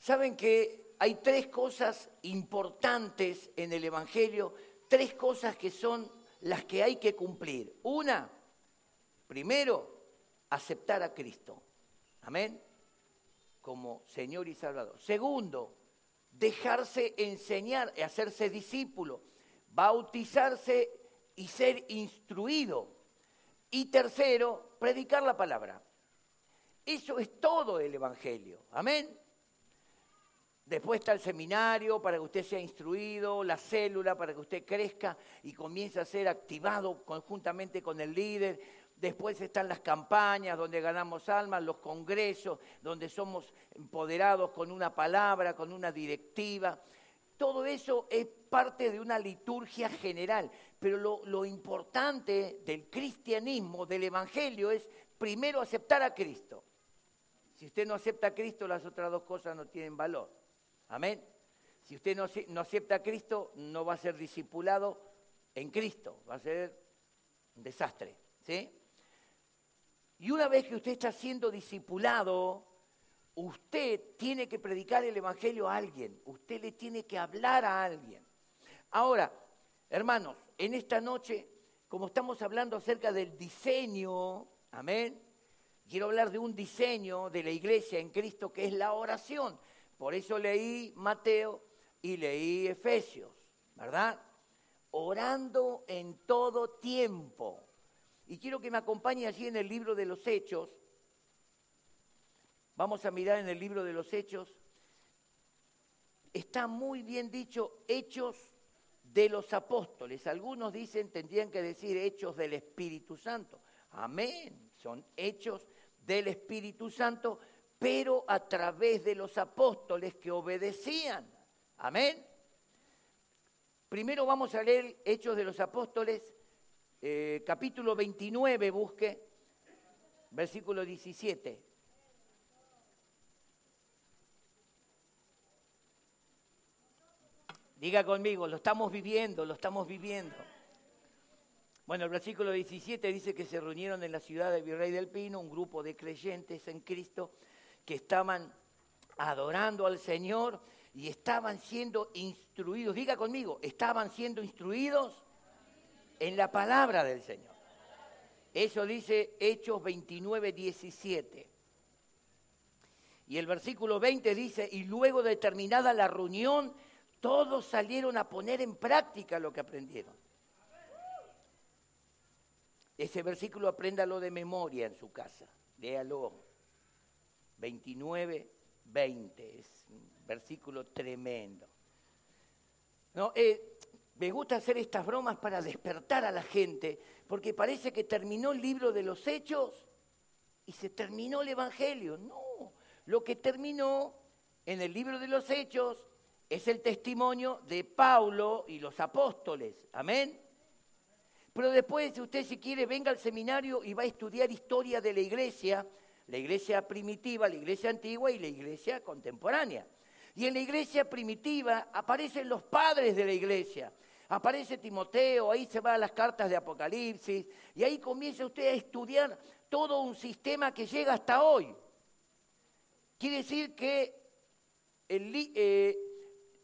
Saben que hay tres cosas importantes en el Evangelio, tres cosas que son las que hay que cumplir. Una, primero, aceptar a Cristo. Amén. Como Señor y Salvador. Segundo, dejarse enseñar, hacerse discípulo, bautizarse y ser instruido. Y tercero, predicar la palabra. Eso es todo el Evangelio. Amén. Después está el seminario para que usted sea instruido, la célula para que usted crezca y comience a ser activado conjuntamente con el líder. Después están las campañas donde ganamos almas, los congresos, donde somos empoderados con una palabra, con una directiva. Todo eso es parte de una liturgia general, pero lo, lo, importante del cristianismo, del Evangelio, es primero aceptar a Cristo. Si usted no acepta a Cristo, las otras dos cosas no tienen valor. Amén. Si usted no, acepta a Cristo, no va a ser discipulado en Cristo, va a ser un desastre. ¿sí? Y una vez que usted está siendo discipulado, usted tiene que predicar el Evangelio a alguien, usted le tiene que hablar a alguien. Ahora, hermanos, en esta noche, como estamos hablando acerca del diseño, amén, quiero hablar de un diseño de la iglesia en Cristo que es la oración. Por eso leí Mateo y leí Efesios, ¿verdad? Orando en todo tiempo. Y quiero que me acompañe allí en el libro de los Hechos. Vamos a mirar en el libro de los Hechos. Está muy bien dicho Hechos de los Apóstoles. Algunos dicen, tendrían que decir Hechos del Espíritu Santo. Amén. Son Hechos del Espíritu Santo pero a través de los apóstoles que obedecían. Amén. Primero vamos a leer Hechos de los Apóstoles, eh, capítulo 29, busque, versículo 17. Diga conmigo, lo estamos viviendo, lo estamos viviendo. Bueno, el versículo 17 dice que se reunieron en la ciudad de Virrey del Pino un grupo de creyentes en Cristo que estaban adorando al Señor y estaban siendo instruidos. Diga conmigo, estaban siendo instruidos en la palabra del Señor. Eso dice Hechos 29, 17. Y el versículo 20 dice, y luego de terminada la reunión, todos salieron a poner en práctica lo que aprendieron. Ese versículo apréndalo de memoria en su casa, léalo. 29, 20. Es un versículo tremendo. No, eh, me gusta hacer estas bromas para despertar a la gente, porque parece que terminó el libro de los hechos y se terminó el Evangelio. No, lo que terminó en el libro de los hechos es el testimonio de Pablo y los apóstoles. Amén. Pero después, si usted si quiere, venga al seminario y va a estudiar historia de la iglesia, la iglesia primitiva, la iglesia antigua y la iglesia contemporánea. Y en la iglesia primitiva aparecen los padres de la iglesia. Aparece Timoteo, ahí se van las cartas de Apocalipsis, y ahí comienza usted a estudiar todo un sistema que llega hasta hoy. Quiere decir que el, eh,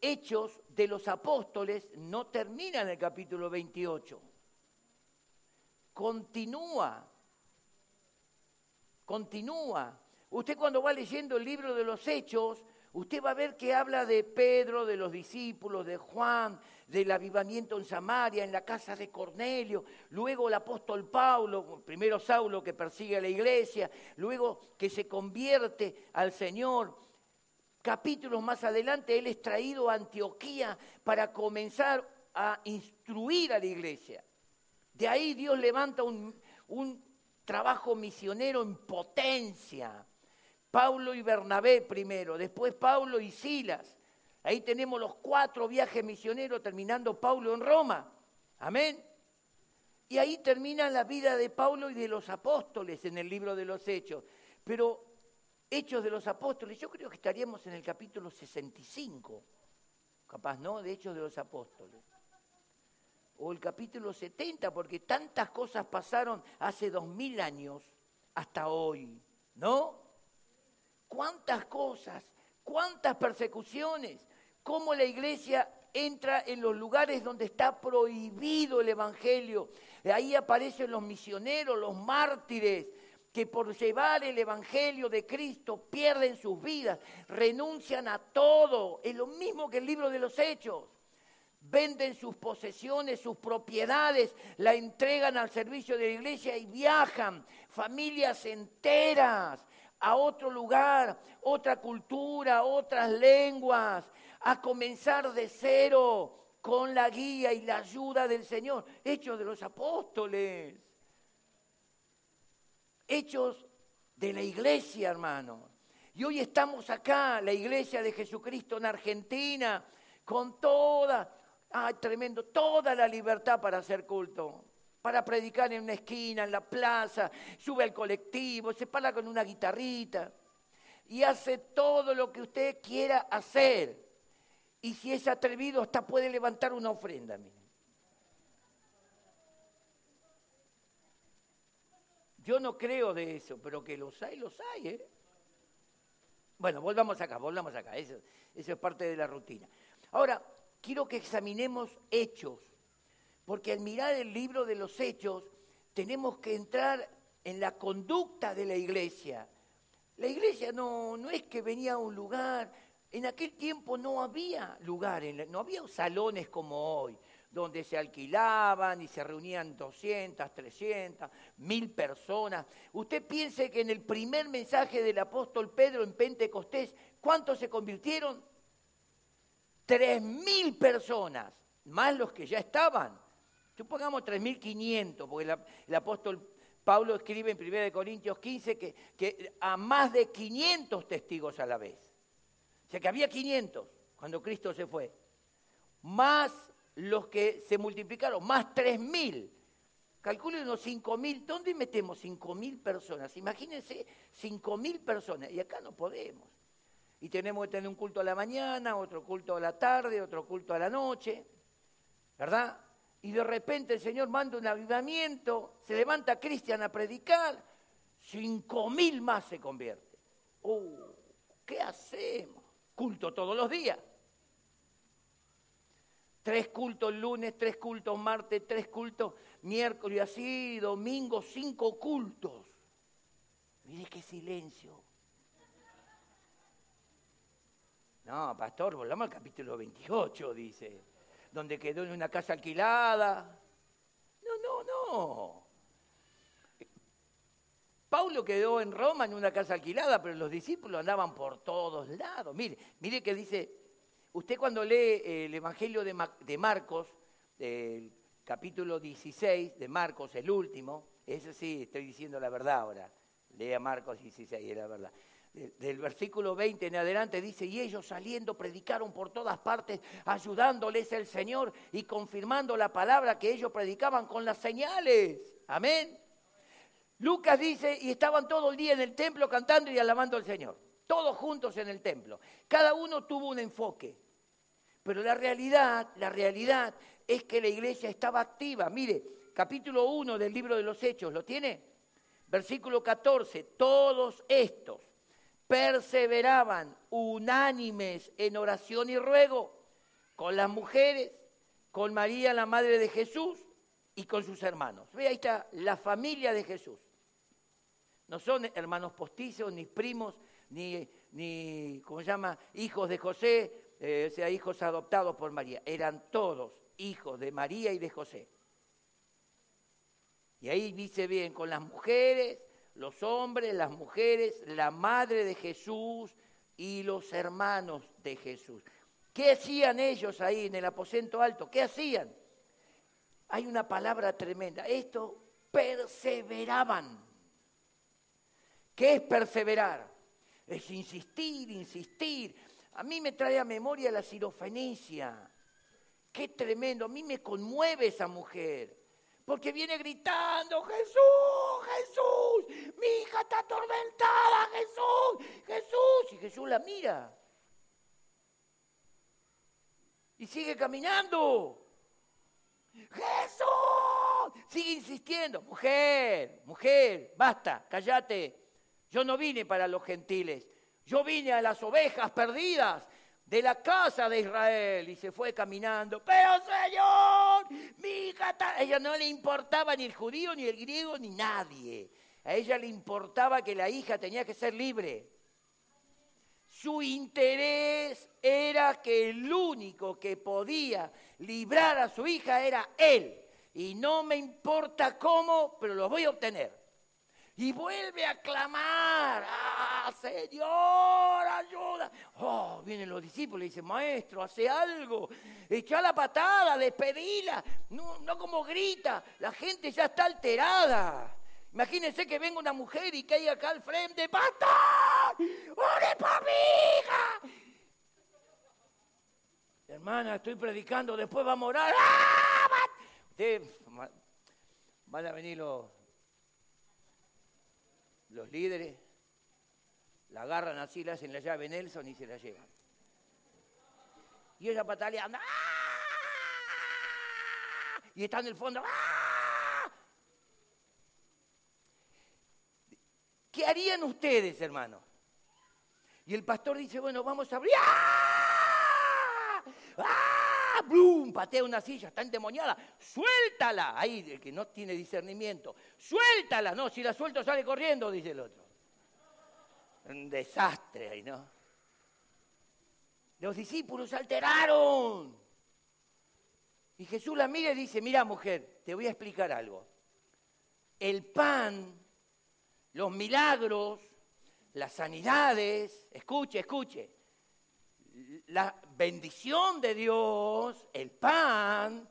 Hechos de los Apóstoles no termina en el capítulo 28. Continúa continúa. Usted cuando va leyendo el libro de los Hechos, usted va a ver que habla de Pedro, de los discípulos, de Juan, del avivamiento en Samaria, en la casa de Cornelio, luego el apóstol Pablo, primero Saulo que persigue a la iglesia, luego que se convierte al Señor. Capítulos más adelante, él es traído a Antioquía para comenzar a instruir a la iglesia. De ahí Dios levanta un, un trabajo misionero en potencia. Pablo y Bernabé primero, después Pablo y Silas. Ahí tenemos los cuatro viajes misioneros terminando Pablo en Roma. Amén. Y ahí termina la vida de Pablo y de los apóstoles en el libro de los Hechos. Pero Hechos de los Apóstoles, yo creo que estaríamos en el capítulo 65, capaz, ¿no? De Hechos de los Apóstoles o el capítulo 70, porque tantas cosas pasaron hace dos mil años hasta hoy, ¿no? ¿Cuántas cosas ¿Cuántas persecuciones? ¿Cómo la iglesia entra en los lugares donde está prohibido el Evangelio? Ahí aparecen los misioneros, los mártires, que por llevar el Evangelio de Cristo pierden sus vidas, renuncian a todo. Es lo mismo que el libro de los Hechos. Venden sus posesiones, sus propiedades, la entregan al servicio de la iglesia y viajan, familias enteras, a otro lugar, otra cultura, otras lenguas, a comenzar de cero con la guía y la ayuda del Señor. Hechos de los apóstoles. Hechos de la iglesia, hermano. Y hoy estamos acá, la iglesia de Jesucristo en Argentina, con toda, ay, tremendo, toda la libertad para hacer culto, para predicar en una esquina, en la plaza, sube al colectivo, se para con una guitarrita y hace todo lo que usted quiera hacer. Y si es atrevido, hasta puede levantar una ofrenda. Yo no creo de eso, pero que los hay, los hay. ¿eh? Bueno, volvamos acá, volvamos acá. Eso, eso es parte de la rutina. Ahora, quiero que examinemos hechos, porque al mirar el libro de los hechos, tenemos que entrar en la conducta de la iglesia. La iglesia no, no es que venía a un lugar, en aquel tiempo no había lugares, no había salones como hoy, donde se alquilaban y se reunían 200, 300, 1000 personas. Usted piense que en el primer mensaje del apóstol Pedro en Pentecostés, ¿cuántos se convirtieron? 3.000 personas, más los que ya estaban. Supongamos 3.500, porque el, apóstol Pablo escribe en 1 Corintios 15 que, que a más de 500 testigos a la vez. O sea que había 500 cuando Cristo se fue. Más los que se multiplicaron, más 3.000. Calculen unos 5.000. ¿Dónde metemos 5.000 personas? Imagínense 5.000 personas. Y acá no podemos. Y tenemos que tener un culto a la mañana, otro culto a la tarde, otro culto a la noche. ¿Verdad? Y de repente el Señor manda un avivamiento, se levanta Cristian a predicar, 5.000 más se convierte. Uh, ¿Qué hacemos? culto todos los días. Tres cultos lunes, tres cultos martes, tres cultos miércoles, así, domingo, cinco cultos. Mire qué silencio. No, pastor, volvamos al capítulo 28, dice, donde quedó en una casa alquilada. No, no, no. Paulo quedó en Roma en una casa alquilada, pero los discípulos andaban por todos lados. Mire, mire que dice, usted cuando lee el Evangelio de, Marcos, el capítulo 16 de Marcos, el último, ese sí, estoy diciendo la verdad ahora, lea Marcos 16, es la verdad. Del versículo 20 en adelante dice, y ellos saliendo predicaron por todas partes, ayudándoles el Señor y confirmando la palabra que ellos predicaban con las señales. Amén. Lucas dice, y estaban todo el día en el templo cantando y alabando al Señor, todos juntos en el templo. Cada uno tuvo un enfoque. Pero la realidad, la realidad es que la iglesia estaba activa. Mire, capítulo 1 del libro de los Hechos, ¿lo tiene? Versículo 14, todos estos perseveraban unánimes en oración y ruego con las mujeres, con María, la madre de Jesús, y con sus hermanos. Ve, ahí está la familia de Jesús. No son hermanos postizos, ni primos, ni, ni ¿cómo se llama?, hijos de José, eh, o sea, hijos adoptados por María. Eran todos hijos de María y de José. Y ahí dice bien, con las mujeres, los hombres, las mujeres, la madre de Jesús y los hermanos de Jesús. ¿Qué hacían ellos ahí en el aposento alto? ¿Qué hacían? Hay una palabra tremenda. Esto perseveraban. ¿Qué es perseverar? Es insistir, insistir. A mí me trae a memoria la sirofenicia. Qué tremendo. A mí me conmueve esa mujer. Porque viene gritando, Jesús, Jesús, mi hija está atormentada, Jesús, Jesús. Y Jesús la mira. Y sigue caminando. Jesús, sigue insistiendo. Mujer, mujer, basta, cállate. Yo no vine para los gentiles, Yo vine a las ovejas perdidas de la casa de Israel y se fue caminando. Pero Señor, mi hija, a ella no le importaba ni el judío, ni el griego, ni nadie. A ella le importaba que la hija tenía que ser libre. Su interés era que el único que podía librar a su hija era él. Y no me importa cómo, pero lo voy a obtener y vuelve a clamar, ¡ah, Señor, ayuda! Oh, vienen los discípulos y dicen, maestro, hace algo, echa la patada, despedila, no, como grita, la gente ya está alterada. Imagínense que venga una mujer y caiga acá al frente, ¡Pastor! ¡Ore por hija! Hermana, estoy predicando, después va a morar. ¡Ah! van a venir los los líderes la agarran así, le hacen la llave Nelson y se la llevan. Y ella pataleando. ¡ah! Y está en el fondo. ¡ah! ¿Qué harían ustedes, hermano? Y el pastor dice, bueno, vamos a abrir. ¡Ah! ¡Blum! Patea una silla, está endemoniada. ¡Suéltala! Ahí, el que no tiene discernimiento. ¡Suéltala! No, si la suelto sale corriendo, dice el otro. Un desastre ahí, ¿no? Los discípulos alteraron. Y Jesús la mira y dice, mira mujer, te voy a explicar algo. El pan, los milagros, las sanidades, escuche, escuche, la bendición de Dios, el pan,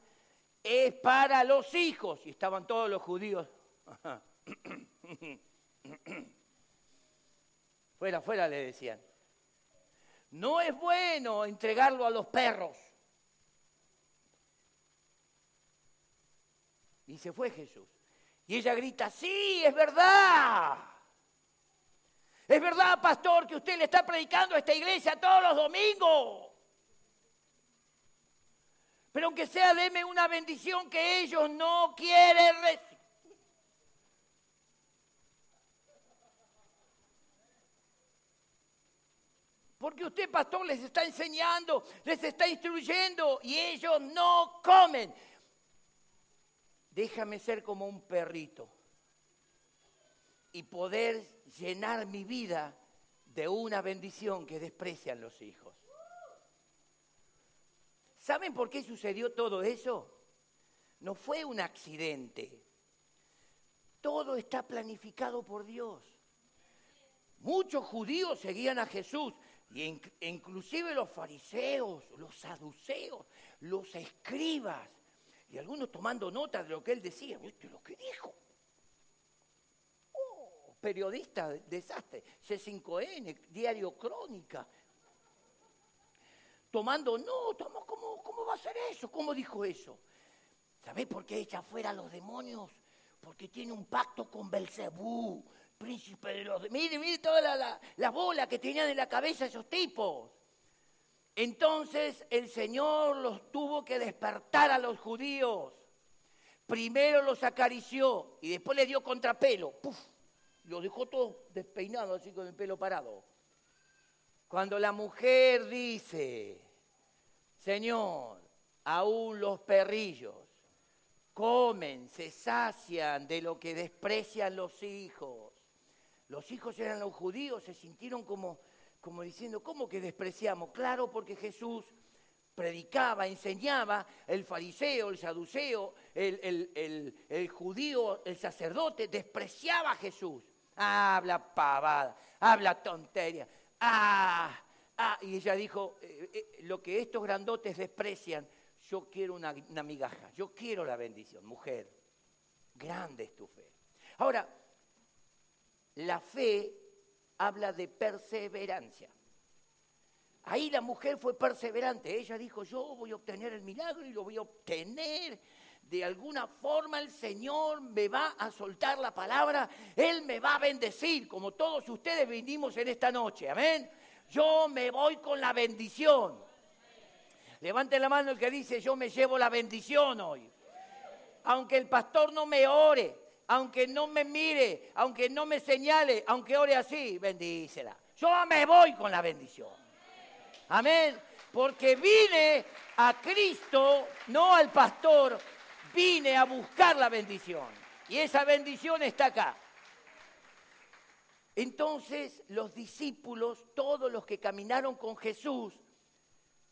es para los hijos. Y estaban todos los judíos. fuera, fuera le decían. No es bueno entregarlo a los perros. Y se fue Jesús. Y ella grita, sí, es verdad. Es verdad, pastor, que usted le está predicando a esta iglesia todos los domingos. Pero aunque sea, deme una bendición que ellos no quieren recibir. Porque usted, pastor, les está enseñando, les está instruyendo y ellos no comen. Déjame ser como un perrito y poder llenar mi vida de una bendición que desprecian los hijos. ¿Saben por qué sucedió todo eso? No fue un accidente. Todo está planificado por Dios. Muchos judíos seguían a Jesús, y inclusive los fariseos, los saduceos, los escribas, y algunos tomando nota de lo que él decía. ¿Viste lo que dijo? periodista, desastre, C5N, Diario Crónica, tomando no, ¿cómo, ¿cómo va a ser eso? ¿Cómo dijo eso? ¿Sabés por qué echa fuera a los demonios? Porque tiene un pacto con Belcebú, príncipe de los... Mire, mire toda la, la bola que tenían en la cabeza esos tipos. Entonces el Señor los tuvo que despertar a los judíos. Primero los acarició y después les dio contrapelo. ¡Puf! Lo dejó todo despeinado, así con el pelo parado. Cuando la mujer dice, Señor, aún los perrillos comen, se sacian de lo que desprecian los hijos. Los hijos eran los judíos, se sintieron como, como diciendo, ¿cómo que despreciamos? Claro, porque Jesús predicaba, enseñaba, el fariseo, el saduceo, el, el, judío, el sacerdote, despreciaba a Jesús habla pavada, habla tontería, ah, ah. Y ella dijo, eh, eh, lo que estos grandotes desprecian, yo quiero una, una migaja, yo quiero la bendición, mujer. Grande es tu fe. Ahora, la fe habla de perseverancia. Ahí la mujer fue perseverante. Ella dijo, yo voy a obtener el milagro y lo voy a obtener de alguna forma el Señor me va a soltar la palabra, Él me va a bendecir, como todos ustedes vinimos en esta noche, amén. Yo me voy con la bendición. Levante la mano el que dice, yo me llevo la bendición hoy. Aunque el pastor no me ore, aunque no me mire, aunque no me señale, aunque ore así, bendícela. Yo me voy con la bendición. Amén. Porque vine a Cristo, no al pastor, vine a buscar la bendición. Y esa bendición está acá. Entonces los discípulos, todos los que caminaron con Jesús,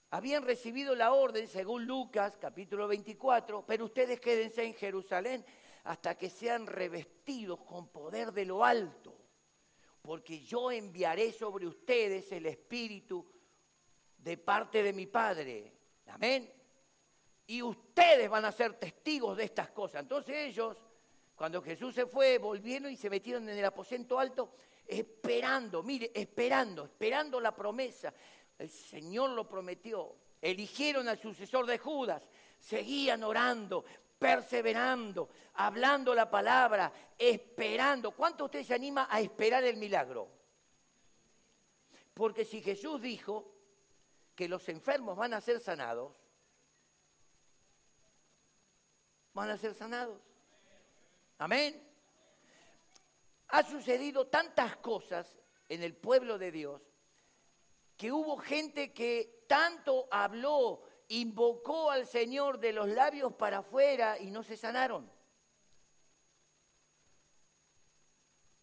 habían recibido la orden, según Lucas capítulo 24, pero ustedes quédense en Jerusalén hasta que sean revestidos con poder de lo alto, porque yo enviaré sobre ustedes el Espíritu de parte de mi Padre. Amén. Y ustedes van a ser testigos de estas cosas. Entonces ellos, cuando Jesús se fue, volvieron y se metieron en el aposento alto esperando, mire, esperando, esperando la promesa. El Señor lo prometió. Eligieron al sucesor de Judas, seguían orando, perseverando, hablando la palabra, esperando. ¿Cuánto usted se anima a esperar el milagro? Porque si Jesús dijo que los enfermos van a ser sanados, van a ser sanados. Amén. Ha sucedido tantas cosas en el pueblo de Dios que hubo gente que tanto habló, invocó al Señor de los labios para afuera y no se sanaron.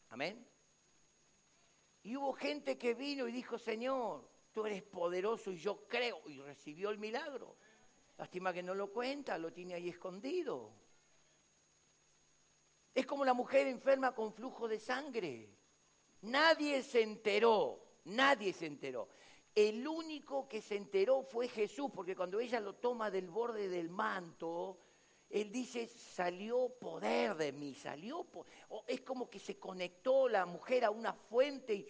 Amén. Y hubo gente que vino y dijo, Señor, tú eres poderoso y yo creo, y recibió el milagro. Lástima que no lo cuenta, lo tiene ahí escondido. Es como la mujer enferma con flujo de sangre. Nadie se enteró, nadie se enteró. El único que se enteró fue Jesús, porque cuando ella lo toma del borde del manto, él dice, salió poder de mí, salió... es como que se conectó la mujer a una fuente y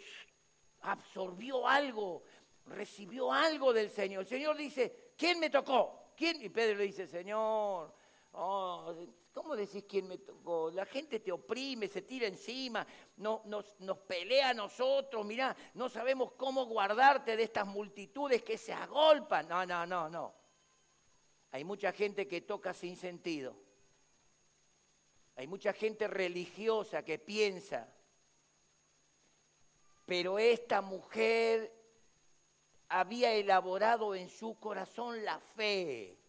absorbió algo, recibió algo del Señor. El Señor dice, ¿quién me tocó? ¿Quién? Y Pedro le dice, Señor, oh, ¿Cómo decís quién me tocó? La gente te oprime, se tira encima, no, nos, nos pelea a nosotros, mirá, no sabemos cómo guardarte de estas multitudes que se agolpan. No, no, no, no. Hay mucha gente que toca sin sentido. Hay mucha gente religiosa que piensa. Pero esta mujer había elaborado en su corazón la fe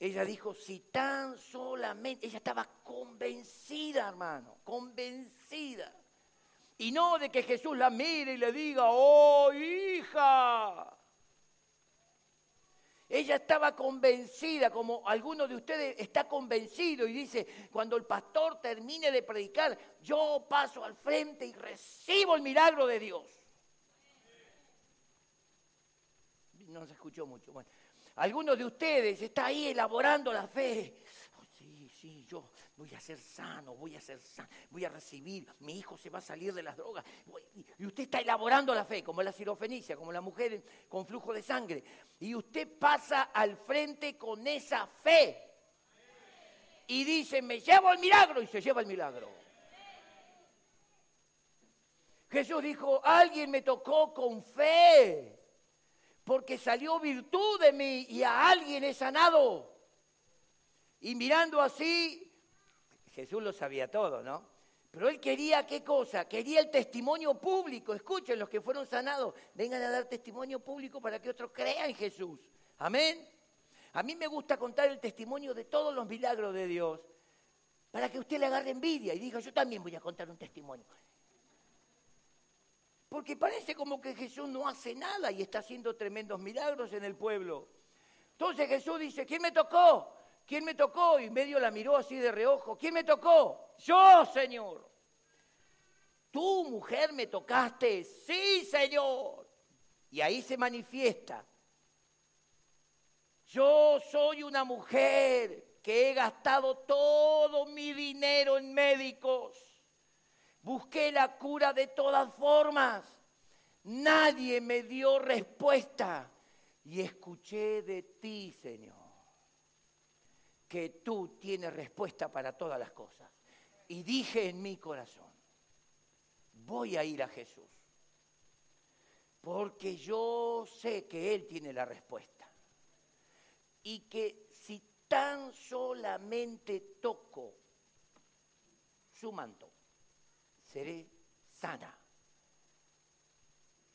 ella dijo, si tan solamente, ella estaba convencida, hermano, convencida. Y no de que Jesús la mire y le diga, oh hija. Ella estaba convencida, como alguno de ustedes está convencido y dice, cuando el pastor termine de predicar, yo paso al frente y recibo el milagro de Dios. No se escuchó mucho. Bueno, Algunos de ustedes está ahí elaborando la fe. Sí, sí, yo voy a ser sano, voy a ser sano, voy a recibir, mi hijo se va a salir de las drogas. Y usted está elaborando la fe, como la cirofenicia, como la mujer con flujo de sangre. Y usted pasa al frente con esa fe. Y dice, me llevo el milagro y se lleva el milagro. Jesús dijo, alguien me tocó con fe porque salió virtud de mí y a alguien he sanado. Y mirando así, Jesús lo sabía todo, ¿no? Pero él quería qué cosa? Quería el testimonio público. Escuchen, los que fueron sanados, vengan a dar testimonio público para que otros crean en Jesús. Amén. A mí me gusta contar el testimonio de todos los milagros de Dios para que usted le agarre envidia y diga, yo también voy a contar un testimonio. Porque parece como que Jesús no hace nada y está haciendo tremendos milagros en el pueblo. Entonces Jesús dice, ¿quién me tocó? ¿Quién me tocó? Y medio la miró así de reojo. ¿Quién me tocó? Yo, Señor. Tú, mujer, me tocaste. Sí, Señor. Y ahí se manifiesta. Yo soy una mujer que he gastado todo mi dinero en médicos Busqué la cura de todas formas. Nadie me dio respuesta. Y escuché de ti, Señor, que tú tienes respuesta para todas las cosas. Y dije en mi corazón, voy a ir a Jesús. Porque yo sé que Él tiene la respuesta. Y que si tan solamente toco su manto, seré sana.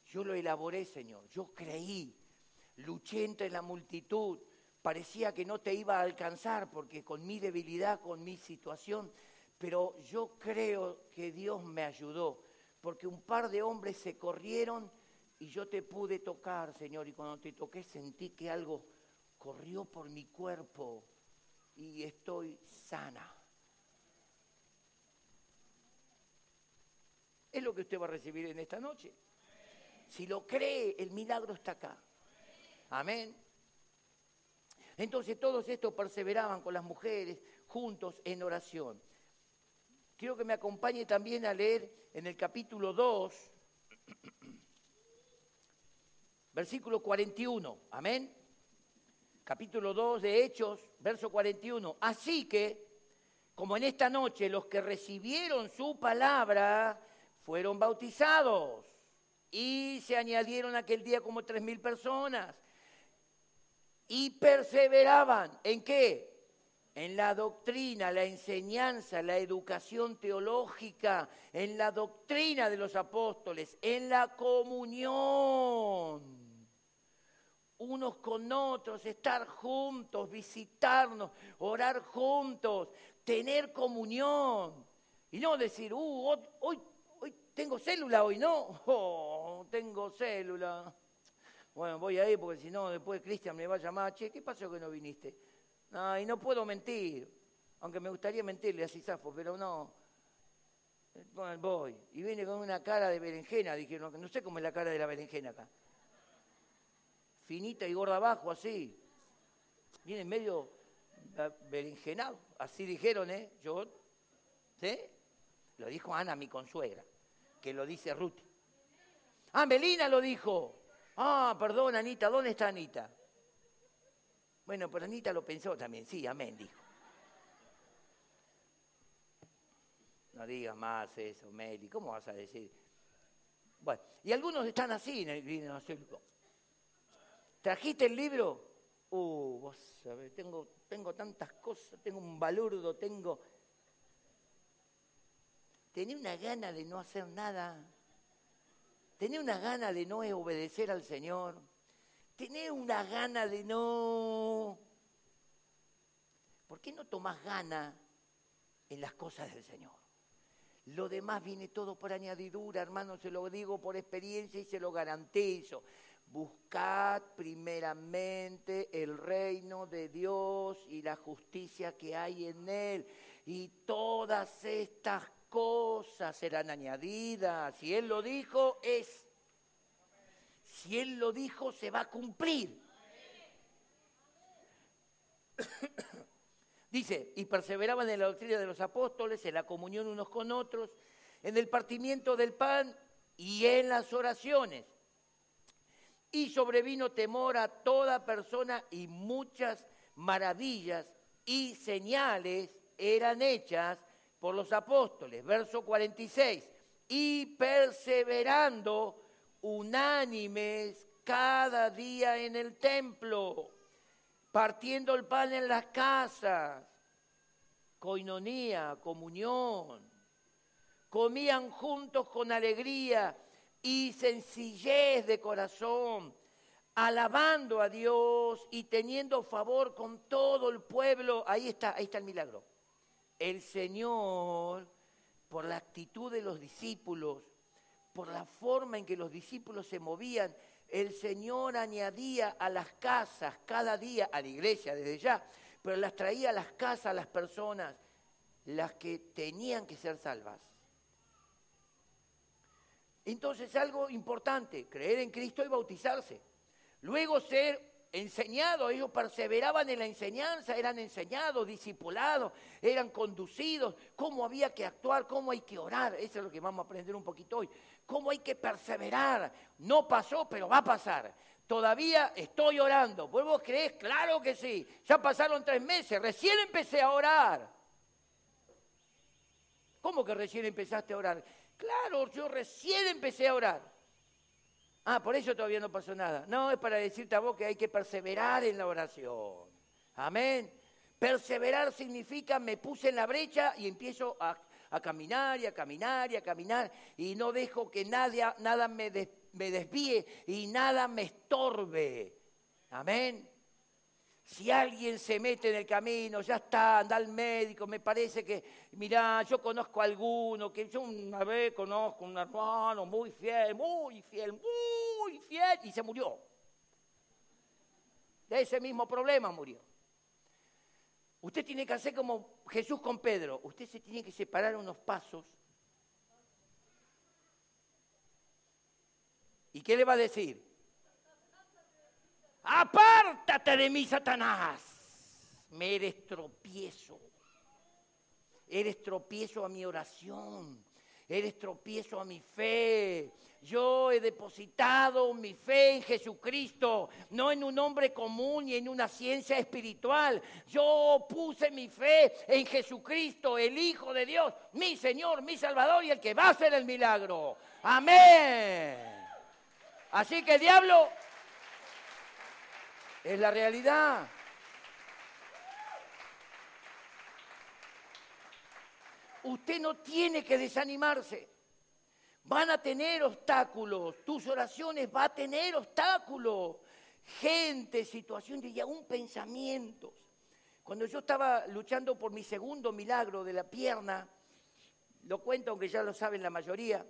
Yo lo elaboré, Señor. Yo creí. Luché entre la multitud. Parecía que no te iba a alcanzar porque con mi debilidad, con mi situación, pero yo creo que Dios me ayudó, porque un par de hombres se corrieron y yo te pude tocar, Señor, y cuando te toqué sentí que algo corrió por mi cuerpo y estoy sana. Es lo que usted va a recibir en esta noche. Si lo cree, el milagro está acá. Amén. Entonces todos estos perseveraban con las mujeres juntos en oración. Quiero que me acompañe también a leer en el capítulo 2, versículo 41. Amén. Capítulo 2 de Hechos, verso 41. Así que, como en esta noche los que recibieron su palabra fueron bautizados y se añadieron aquel día como tres mil personas y perseveraban en qué? En la doctrina, la enseñanza, la educación teológica, en la doctrina de los apóstoles, en la comunión unos con otros, estar juntos, visitarnos, orar juntos, tener comunión. Y no decir, uh, hoy, tengo célula, hoy no, oh, tengo célula. Bueno, voy a ir porque si no, después Cristian me va a llamar, che, ¿qué pasó que no viniste? No, y no puedo mentir, aunque me gustaría mentirle a Cisafo, pero no. Bueno, voy. Y viene con una cara de berenjena, dijeron, no sé cómo es la cara de la berenjena acá. Finita y gorda abajo, así. Viene medio berenjenado, así dijeron, ¿eh? Yo, ¿sí? Lo dijo Ana, mi consuegra, que lo dice Ruth. Ah, Melina lo dijo. Ah, perdón, Anita, ¿dónde está Anita? Bueno, pero Anita lo pensó también, sí, amén, dijo. No digas más eso, Meli, ¿cómo vas a decir? Bueno, y algunos están así en el ¿Trajiste el libro? Uh, vos sabés, tengo, tengo tantas cosas, tengo un balurdo, tengo... Tenía una gana de no hacer nada. Tenía una gana de no obedecer al Señor. Tenía una gana de no... ¿Por qué no tomas gana en las cosas del Señor? Lo demás viene todo por añadidura, hermano, se lo digo por experiencia y se lo garantizo. Buscad primeramente el reino de Dios y la justicia que hay en él. Y todas estas cosas serán añadidas. Si Él lo dijo, es. Si Él lo dijo, se va a cumplir. Dice, y perseveraban en la doctrina de los apóstoles, en la comunión unos con otros, en el partimiento del pan y en las oraciones. Y sobrevino temor a toda persona y muchas maravillas y señales eran hechas por los apóstoles. Verso 46. Y perseverando unánimes cada día en el templo, partiendo el pan en las casas, coinonía, comunión, comían juntos con alegría y sencillez de corazón, alabando a Dios y teniendo favor con todo el pueblo. Ahí está, ahí está el milagro el Señor, por la actitud de los discípulos, por la forma en que los discípulos se movían, el Señor añadía a las casas cada día, a la iglesia desde ya, pero las traía a las casas a las personas, las que tenían que ser salvas. Entonces algo importante, creer en Cristo y bautizarse. Luego ser enseñado, ellos perseveraban en la enseñanza, eran enseñados, discipulados, eran conducidos, cómo había que actuar, cómo hay que orar, eso es lo que vamos a aprender un poquito hoy, cómo hay que perseverar, no pasó, pero va a pasar. Todavía estoy orando. ¿Vos crees? Claro que sí. Ya pasaron tres meses. Recién empecé a orar. ¿Cómo que recién empezaste a orar? Claro, yo recién empecé a orar. Ah, por eso todavía no pasó nada. No, es para decirte a vos que hay que perseverar en la oración. Amén. Perseverar significa me puse en la brecha y empiezo a, caminar y a caminar y a caminar y no dejo que nadie, nada me, me desvíe y nada me estorbe. Amén. Si alguien se mete en el camino, ya está, anda al médico, me parece que, mirá, yo conozco a alguno, que yo una vez conozco a un hermano muy fiel, muy fiel, muy fiel, y se murió. De ese mismo problema murió. Usted tiene que hacer como Jesús con Pedro, usted se tiene que separar unos pasos. ¿Y qué le va a decir? Apártate de mí, Satanás. Me eres tropiezo. Eres tropiezo a mi oración. Eres tropiezo a mi fe. Yo he depositado mi fe en Jesucristo, no en un hombre común ni en una ciencia espiritual. Yo puse mi fe en Jesucristo, el Hijo de Dios, mi Señor, mi Salvador y el que va a hacer el milagro. Amén. Así que diablo, es la realidad. Usted no tiene que desanimarse. Van a tener obstáculos, tus oraciones van a tener obstáculos, gente, situaciones y aún pensamientos. Cuando yo estaba luchando por mi segundo milagro de la pierna, lo cuento aunque ya lo saben la mayoría,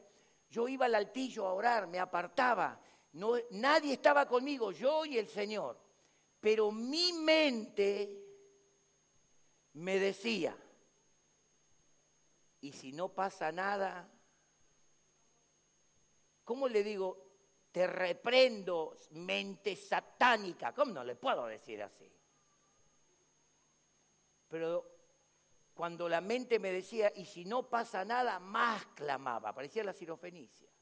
yo iba al altillo a orar, me apartaba, no, nadie estaba conmigo, yo y el Señor. Pero mi mente me decía, y si no pasa nada, ¿cómo le digo? Te reprendo, mente satánica. ¿Cómo no le puedo decir así? Pero cuando la mente me decía, y si no pasa nada, más clamaba, parecía la sirofenicia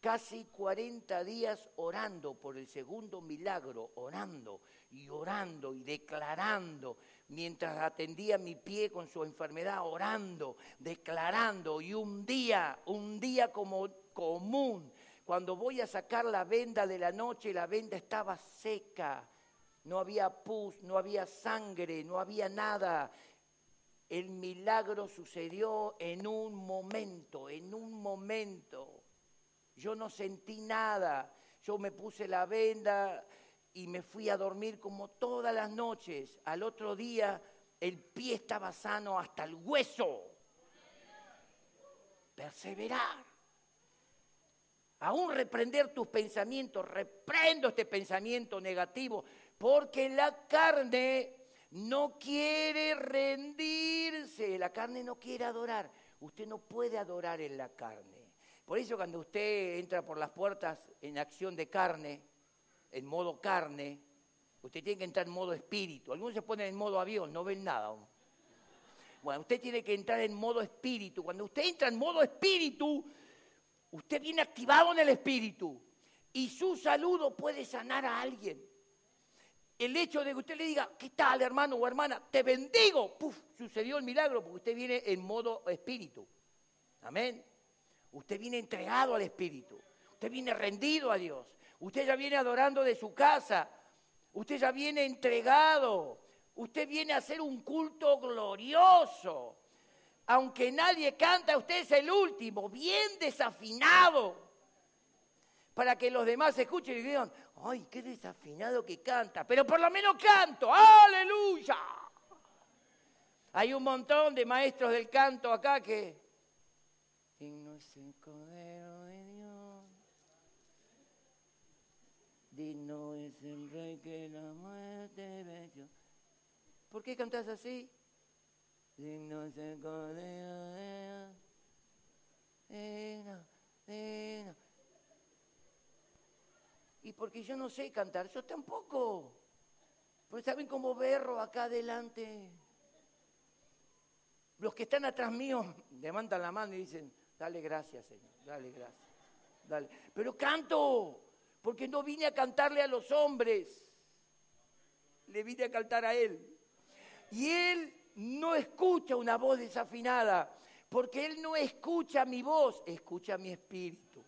casi 40 días orando por el segundo milagro, orando y orando y declarando, mientras atendía mi pie con su enfermedad, orando, declarando, y un día, un día como común, cuando voy a sacar la venda de la noche, la venda estaba seca, no había pus, no había sangre, no había nada. El milagro sucedió en un momento, en un momento. Yo no sentí nada. Yo me puse la venda y me fui a dormir como todas las noches. Al otro día el pie estaba sano hasta el hueso. Perseverar. Aún reprender tus pensamientos, reprendo este pensamiento negativo, porque la carne no quiere rendirse, la carne no quiere adorar. Usted no puede adorar en la carne. Por eso cuando usted entra por las puertas en acción de carne, en modo carne, usted tiene que entrar en modo espíritu. Algunos se ponen en modo avión, no ven nada. Bueno, usted tiene que entrar en modo espíritu. Cuando usted entra en modo espíritu, usted viene activado en el espíritu. Y su saludo puede sanar a alguien. El hecho de que usted le diga, ¿qué tal hermano o hermana? Te bendigo. Puf, sucedió el milagro porque usted viene en modo espíritu. Amén. Usted viene entregado al Espíritu. Usted viene rendido a Dios. Usted ya viene adorando de su casa. Usted ya viene entregado. Usted viene a hacer un culto glorioso. Aunque nadie canta, usted es el último, bien desafinado. Para que los demás escuchen y digan, ay, qué desafinado que canta. Pero por lo menos canto. Aleluya. Hay un montón de maestros del canto acá que Digno es el Cordero de Dios. Digno es el Rey que la muerte venció. ¿Por qué cantas así? Digno es el Cordero de Dios. Digno, digno. Y porque yo no sé cantar, yo tampoco. Pues saben cómo berro acá adelante. Los que están atrás mío levantan la mano y dicen, Dale gracias, Señor. Dale gracias. Dale. Pero canto, porque no vine a cantarle a los hombres. Le vine a cantar a Él. Y Él no escucha una voz desafinada, porque Él no escucha mi voz, escucha mi espíritu.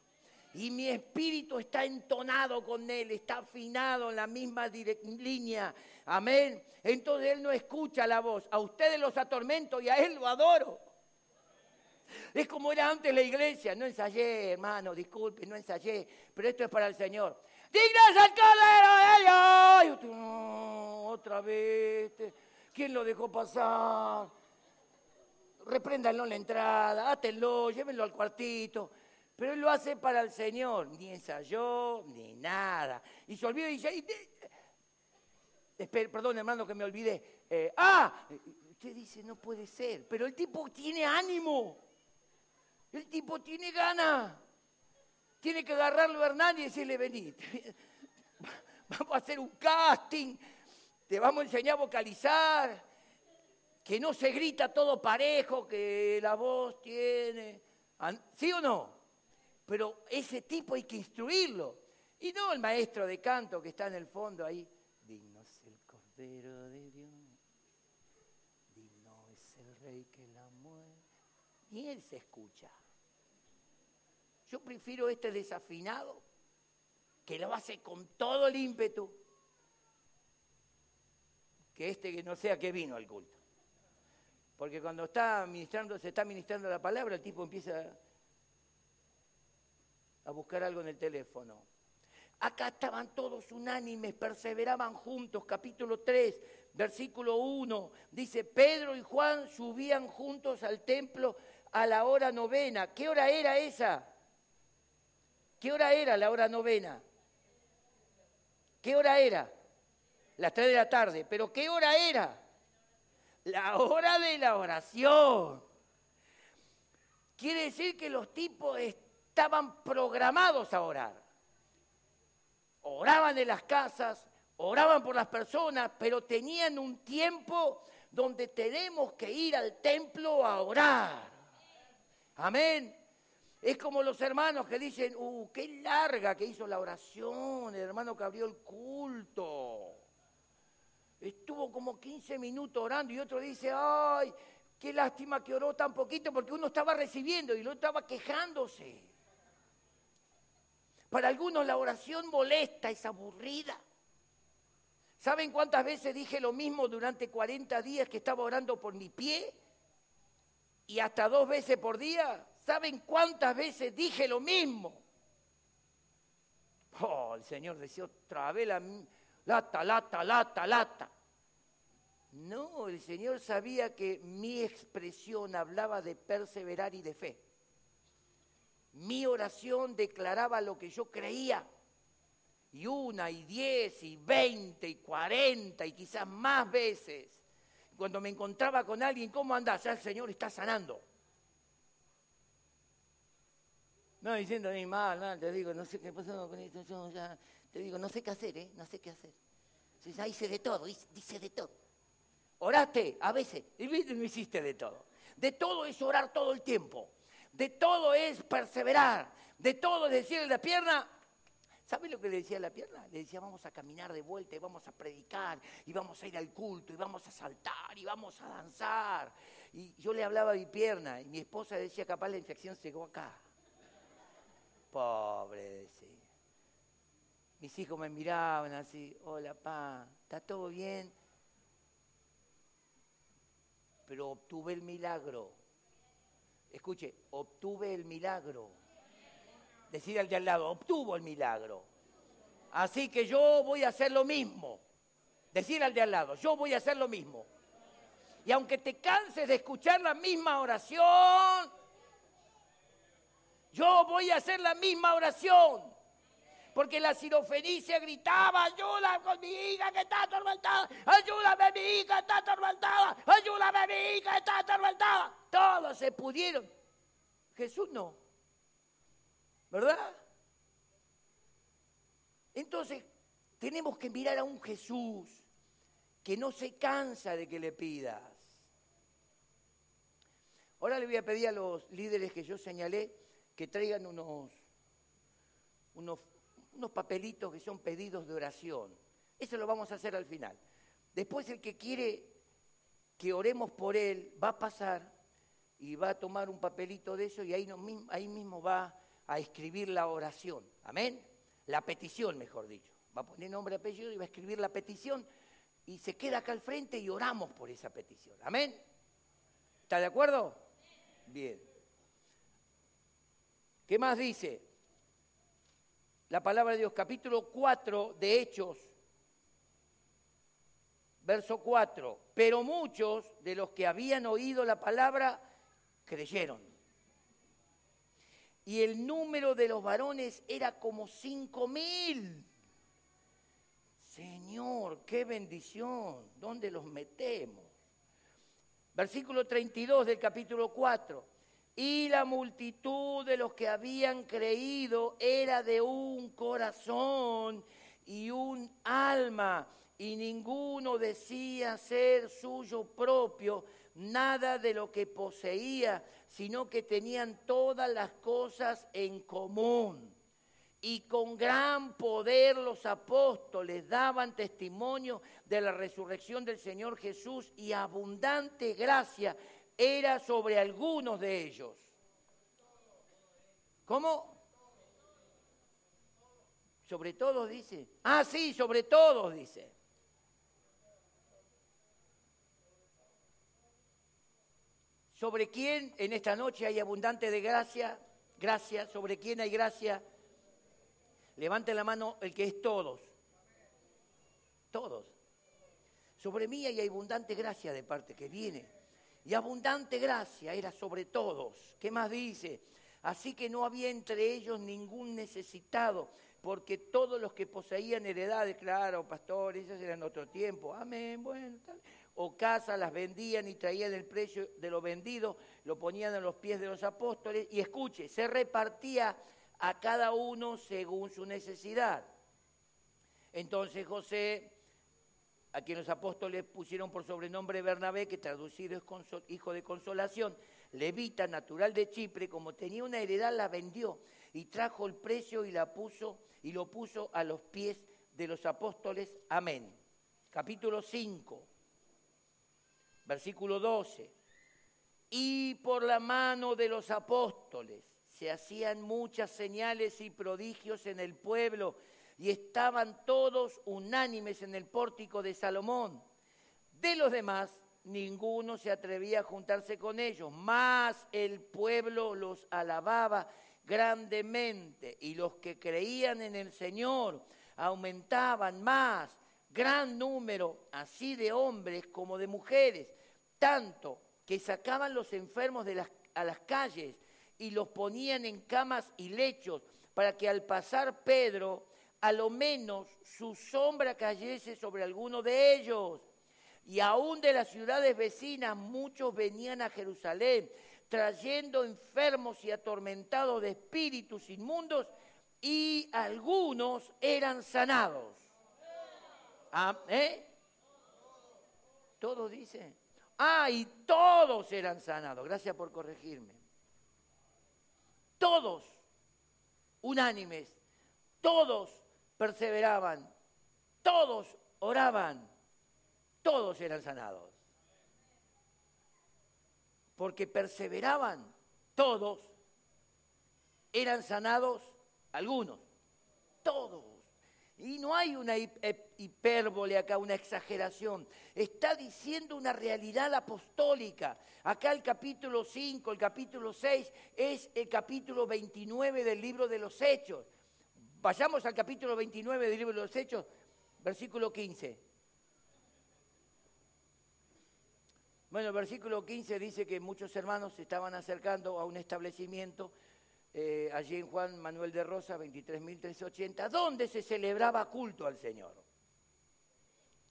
Y mi espíritu está entonado con Él, está afinado en la misma línea. Amén. Entonces Él no escucha la voz. A ustedes los atormento y a Él lo adoro. Es como era antes la iglesia. No ensayé, hermano, disculpe, no ensayé, pero esto es para el Señor. ¡Dignas al Cordero de Dios! otra vez. ¿Quién lo dejó pasar? Repréndanlo en la entrada, átenlo, llévenlo al cuartito. Pero él lo hace para el Señor. Ni ensayó, ni nada. Y se olvida y dice, perdón hermano que me olvidé. Eh, ah, usted dice, no puede ser. Pero el tipo tiene ánimo. El tipo tiene ganas. Tiene que agarrarlo a Hernán y decirle, vení, vamos a hacer un casting, te vamos a enseñar a vocalizar, que no se grita todo parejo, que la voz tiene... ¿Sí o no? Pero ese tipo hay que instruirlo. Y no el maestro de canto que está en el fondo ahí. Digno es el Cordero de Dios. Digno es el Rey que la muere. Y él se escucha. Yo prefiero este desafinado, que lo hace con todo el ímpetu, que este que no sea que vino al culto. Porque cuando está ministrando, se está ministrando la palabra, el tipo empieza a buscar algo en el teléfono. Acá estaban todos unánimes, perseveraban juntos. Capítulo 3, versículo 1, dice, Pedro y Juan subían juntos al templo a la hora novena. ¿Qué hora era esa? ¿Qué hora era la hora novena? ¿Qué hora era? Las tres de la tarde. ¿Pero qué hora era? La hora de la oración. Quiere decir que los tipos estaban programados a orar. Oraban en las casas, oraban por las personas, pero tenían un tiempo donde tenemos que ir al templo a orar. Amén. Es como los hermanos que dicen, uh, qué larga que hizo la oración, el hermano que abrió el culto. Estuvo como 15 minutos orando y otro dice, ay, qué lástima que oró tan poquito porque uno estaba recibiendo y el estaba quejándose. Para algunos la oración molesta, es aburrida. ¿Saben cuántas veces dije lo mismo durante 40 días que estaba orando por mi pie? Y hasta dos veces por día. ¿Saben cuántas veces dije lo mismo? Oh, el Señor decía otra vez la lata, lata, lata, lata. No, el Señor sabía que mi expresión hablaba de perseverar y de fe. Mi oración declaraba lo que yo creía. Y una, y diez, y veinte, y cuarenta, y quizás más veces. Cuando me encontraba con alguien, ¿cómo andás? Ya el Señor está sanando. No diciendo ni mal, nada, te digo, no sé qué pasó con esto, yo ya, te digo, no sé qué hacer, ¿eh? No sé qué hacer. Ya hice de todo, dice de todo. Oraste a veces, y no hiciste de todo. De todo es orar todo el tiempo. De todo es perseverar. De todo es decirle la pierna, ¿Sabe lo que le decía a la pierna? Le decía, vamos a caminar de vuelta y vamos a predicar y vamos a ir al culto y vamos a saltar y vamos a danzar. Y yo le hablaba a mi pierna y mi esposa decía, capaz la infección llegó acá. Pobre, decía. Mis hijos me miraban así, hola, pa, ¿está todo bien? Pero obtuve el milagro. Escuche, obtuve el milagro. Decir al de al lado, obtuvo el milagro. Así que yo voy a hacer lo mismo. Decir al de al lado, yo voy a hacer lo mismo. Y aunque te canses de escuchar la misma oración, yo voy a hacer la misma oración. Porque la sirofenicia gritaba, ayúdame con mi hija que está atormentada, ayúdame mi hija que está atormentada, ayúdame mi hija que está atormentada. Todos se pudieron. Jesús no. ¿Verdad? Entonces, tenemos que mirar a un Jesús que no se cansa de que le pidas. Ahora le voy a pedir a los líderes que yo señalé que traigan unos, unos, unos papelitos que son pedidos de oración. Eso lo vamos a hacer al final. Después el que quiere que oremos por él va a pasar y va a tomar un papelito de eso y ahí, ahí mismo va a escribir la oración. Amén. La petición, mejor dicho. Va a poner nombre, apellido y va a escribir la petición y se queda acá al frente y oramos por esa petición. Amén. ¿Está de acuerdo? Bien. ¿Qué más dice? La palabra de Dios, capítulo 4 de Hechos, verso 4. Pero muchos de los que habían oído la palabra creyeron. Y el número de los varones era como cinco mil. Señor, qué bendición. ¿Dónde los metemos? Versículo 32 del capítulo 4. Y la multitud de los que habían creído era de un corazón y un alma, y ninguno decía ser suyo propio nada de lo que poseía, sino que tenían todas las cosas en común. Y con gran poder los apóstoles daban testimonio de la resurrección del Señor Jesús y abundante gracia era sobre algunos de ellos. ¿Cómo? Sobre todos dice. Ah, sí, sobre todos dice. ¿Sobre quién en esta noche hay abundante de gracia? Gracia. ¿Sobre quién hay gracia? Levante la mano el que es todos. Todos. Sobre mí hay abundante gracia de parte que viene. Y abundante gracia era sobre todos. ¿Qué más dice? Así que no había entre ellos ningún necesitado, porque todos los que poseían heredades, claro, pastores, esos eran otro tiempo. Amén, bueno, tal o casas las vendían y traían el precio de lo vendido, lo ponían en los pies de los apóstoles y escuche, se repartía a cada uno según su necesidad. Entonces José, a quien los apóstoles pusieron por sobrenombre Bernabé, que traducido es hijo de consolación, levita, natural de Chipre, como tenía una heredad, la vendió y trajo el precio y la puso y lo puso a los pies de los apóstoles. Amén. Capítulo 5 versículo 12. Y por la mano de los apóstoles se hacían muchas señales y prodigios en el pueblo y estaban todos unánimes en el pórtico de Salomón. De los demás, ninguno se atrevía a juntarse con ellos, mas el pueblo los alababa grandemente y los que creían en el Señor aumentaban más gran número así de hombres como de mujeres, tanto que sacaban los enfermos a las calles y los ponían en camas y lechos para que al pasar Pedro, a lo menos su sombra cayese sobre alguno de ellos. Y aún de las ciudades vecinas muchos venían a Jerusalén, trayendo enfermos y atormentados de espíritus inmundos, y algunos eran sanados. Ah. Todos dicen. Ah, y todos eran sanados. Gracias por corregirme. Todos, unánimes, todos perseveraban, todos oraban, todos eran sanados. Porque perseveraban todos, eran sanados algunos, todos. Y no hay una hipérbole acá, una exageración. Está diciendo una realidad apostólica. Acá el capítulo 5, el capítulo 6 es el capítulo 29 del libro de los Hechos. Vayamos al capítulo 29 del libro de los Hechos, versículo 15. Bueno, el versículo 15 dice que muchos hermanos se estaban acercando a un establecimiento eh, allí en Juan Manuel de Rosa, 23.380, donde se celebraba culto al Señor.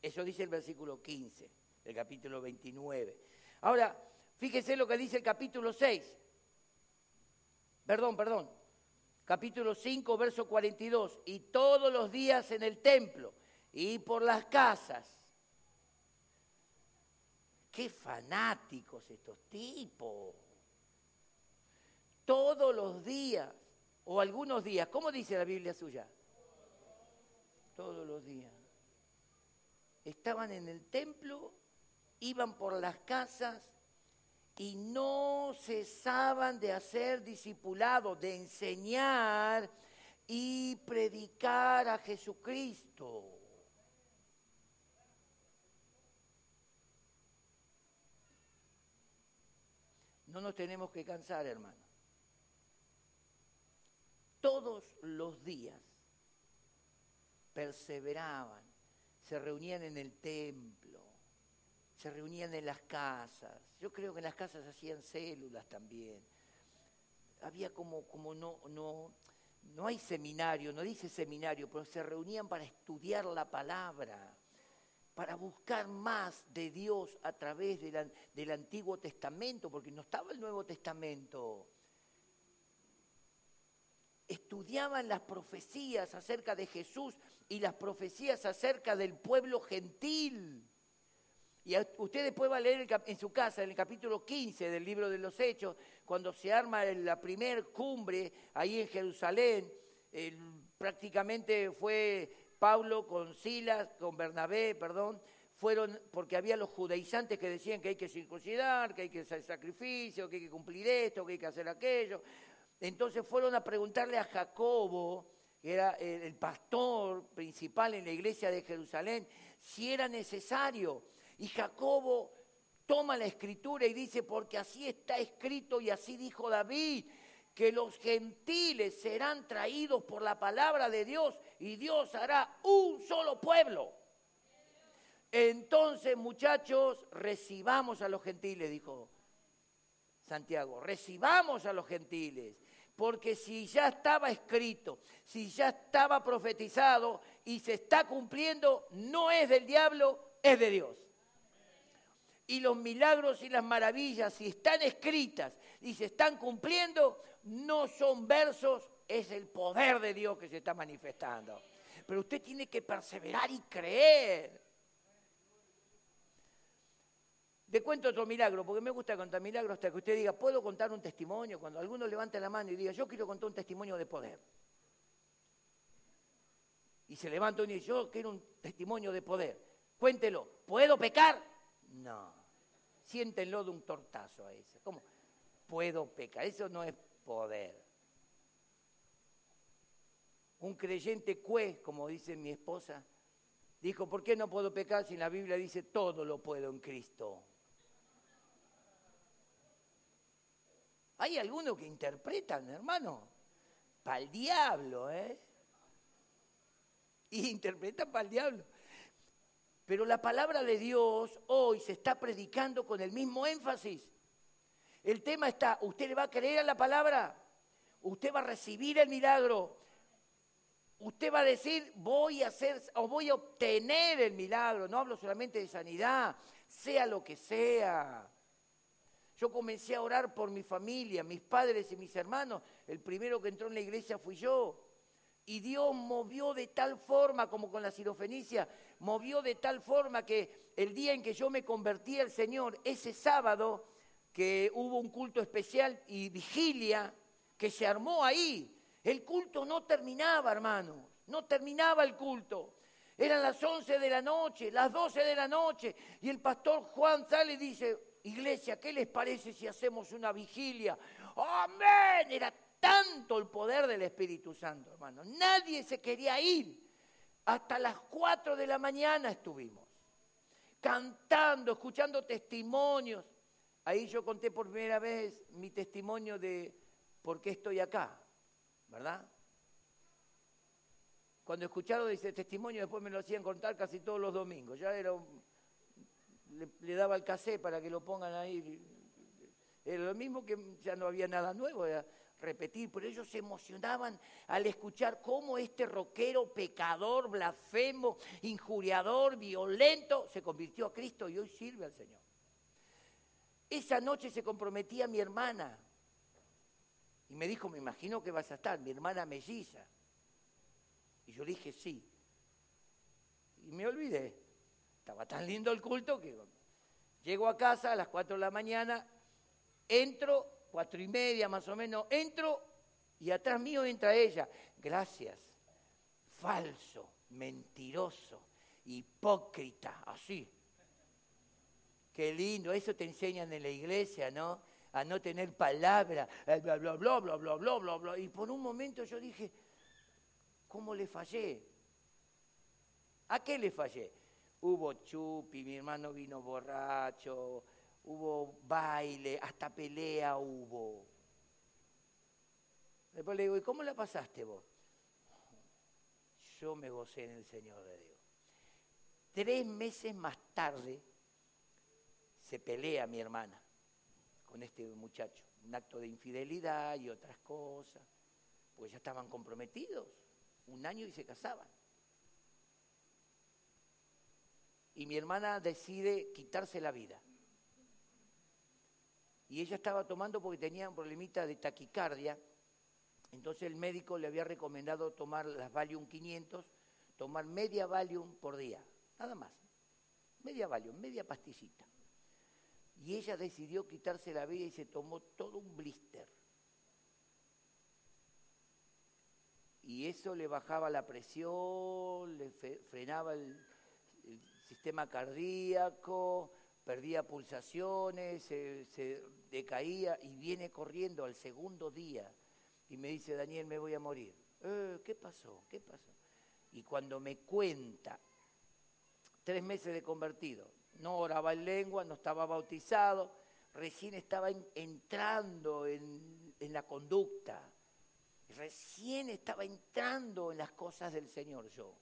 Eso dice el versículo 15 del capítulo 29. Ahora, fíjese lo que dice el capítulo 6. Perdón, perdón. Capítulo 5, verso 42. Y todos los días en el templo y por las casas. Qué fanáticos estos tipos todos los días o algunos días. ¿Cómo dice la Biblia suya? Todos los días. Estaban en el templo, iban por las casas y no cesaban de hacer discipulados, de enseñar y predicar a Jesucristo. No nos tenemos que cansar, hermano. todos los días perseveraban, se reunían en el templo, se reunían en las casas. Yo creo que en las casas hacían células también. Había como, como no, no, no hay seminario, no dice seminario, pero se reunían para estudiar la palabra, para buscar más de Dios a través del Antiguo Testamento, porque no estaba el Nuevo Testamento estudiaban las profecías acerca de Jesús y las profecías acerca del pueblo gentil. Y usted después va a leer en su casa, en el capítulo 15 del libro de los Hechos, cuando se arma la primer cumbre ahí en Jerusalén, prácticamente fue Pablo con Silas, con Bernabé, perdón, fueron porque había los judaizantes que decían que hay que circuncidar, que hay que hacer sacrificio, que hay que cumplir esto, que hay que hacer aquello. Entonces fueron a preguntarle a Jacobo, que era el pastor principal en la iglesia de Jerusalén, si era necesario. Y Jacobo toma la escritura y dice, porque así está escrito y así dijo David, que los gentiles serán traídos por la palabra de Dios y Dios hará un solo pueblo. Entonces, muchachos, recibamos a los gentiles, dijo Santiago, recibamos a los gentiles. Porque si ya estaba escrito, si ya estaba profetizado y se está cumpliendo, no es del diablo, es de Dios. Y los milagros y las maravillas, si están escritas y se están cumpliendo, no son versos, es el poder de Dios que se está manifestando. Pero usted tiene que perseverar y creer. Le cuento otro milagro, porque me gusta contar milagros hasta que usted diga, ¿puedo contar un testimonio? Cuando alguno levante la mano y diga, yo quiero contar un testimonio de poder. Y se levanta y dice, yo quiero un testimonio de poder. Cuéntelo, ¿puedo pecar? No. Siéntenlo de un tortazo a ese. ¿Cómo? Puedo pecar. Eso no es poder. Un creyente cue, como dice mi esposa, dijo, ¿por qué no puedo pecar si la Biblia dice todo lo puedo en Cristo? Hay algunos que interpretan, hermano, para el diablo, ¿eh? Y interpretan para el diablo. Pero la palabra de Dios hoy se está predicando con el mismo énfasis. El tema está, ¿usted le va a creer a la palabra? ¿Usted va a recibir el milagro? Usted va a decir, voy a hacer o voy a obtener el milagro. No hablo solamente de sanidad, sea lo que sea. Yo comencé a orar por mi familia, mis padres y mis hermanos. El primero que entró en la iglesia fui yo. Y Dios movió de tal forma, como con la sirofenicia, movió de tal forma que el día en que yo me convertí al Señor, ese sábado, que hubo un culto especial y vigilia, que se armó ahí. El culto no terminaba, hermano, no terminaba el culto. Eran las 11 de la noche, las 12 de la noche, y el pastor Juan sale y dice, Iglesia, ¿qué les parece si hacemos una vigilia? Amén. Era tanto el poder del Espíritu Santo, hermano. Nadie se quería ir. Hasta las 4 de la mañana estuvimos, cantando, escuchando testimonios. Ahí yo conté por primera vez mi testimonio de por qué estoy acá, ¿verdad? Cuando escucharon ese testimonio, después me lo hacían contar casi todos los domingos. Ya era un, le, daba el casé para que lo pongan ahí. Era lo mismo que ya no había nada nuevo, repetir, pero ellos se emocionaban al escuchar cómo este roquero, pecador, blasfemo, injuriador, violento, se convirtió a Cristo y hoy sirve al Señor. Esa noche se comprometía mi hermana y me dijo, me imagino que vas a estar, mi hermana melliza. Y yo dije, sí. Y me olvidé. Estaba tan lindo el culto que llego a casa a las 4 de la mañana, entro, cuatro y media más o menos, entro y atrás mío entra ella. Gracias. Falso, mentiroso, hipócrita, así. Qué lindo, eso te enseñan en la iglesia, ¿no? A no tener palabra, bla, bla, bla, bla, bla, bla, bla, bla, bla. Y por un momento yo dije, ¿cómo le fallé? ¿A qué le fallé? Hubo chupi, mi hermano vino borracho, hubo baile, hasta pelea hubo. Después le digo, ¿y cómo la pasaste vos? Yo me gocé en el Señor de Dios. Tres meses más tarde se pelea mi hermana con este muchacho. Un acto de infidelidad y otras cosas. Pues ya estaban comprometidos. Un año y se casaban. Y mi hermana decide quitarse la vida. Y ella estaba tomando porque tenía un problemita de taquicardia entonces el médico le había recomendado tomar las Valium 500, tomar media Valium por día, nada más. Media Valium, media pastillita. Y ella decidió quitarse la vida y se tomó todo un blister. Y eso le bajaba la presión, le frenaba el, sistema cardíaco, perdía pulsaciones, se decaía y viene corriendo al segundo día y me dice, Daniel, me voy a morir. Eh, ¿Qué pasó? ¿Qué pasó? Y cuando me cuenta, tres meses de convertido, no oraba en lengua, no estaba bautizado, recién estaba entrando en, en la conducta, recién estaba entrando en las cosas del Señor yo.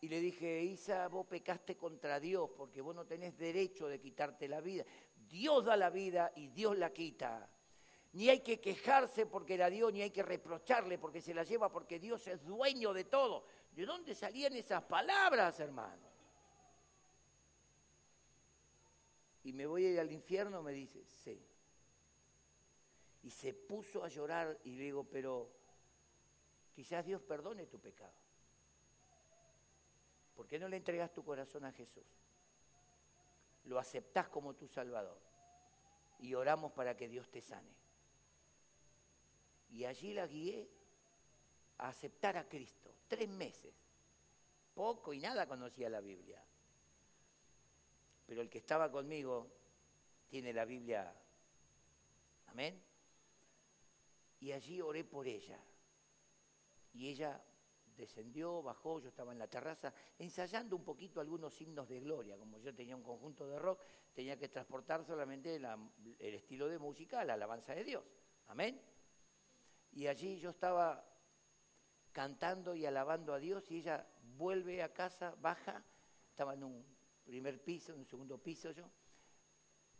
Y le dije, Isa, vos pecaste contra Dios porque vos no tenés derecho de quitarte la vida. Dios da la vida y Dios la quita ni hay que quejarse porque la dio, ni hay que reprocharle porque se la lleva, porque Dios es dueño de todo. ¿De dónde salían esas palabras, hermano? Y me voy a ir al infierno, me dice, sí. Y se puso a llorar y le digo, pero quizás Dios perdone tu pecado. ¿Por qué no le entregas tu corazón a Jesús? Lo aceptás como tu Salvador. Y oramos para que Dios te sane. Y allí la guié a aceptar a Cristo. Tres meses. Poco y nada conocía la Biblia. Pero el que estaba conmigo tiene la Biblia. Amén. Y allí oré por ella. Y ella descendió, bajó, yo estaba en la terraza, ensayando un poquito algunos himnos de gloria. Como yo tenía un conjunto de rock, tenía que transportar solamente el estilo de música la alabanza de Dios. Amén. Y allí yo estaba cantando y alabando a Dios y ella vuelve a casa, baja, estaba en un primer piso, en un segundo piso yo.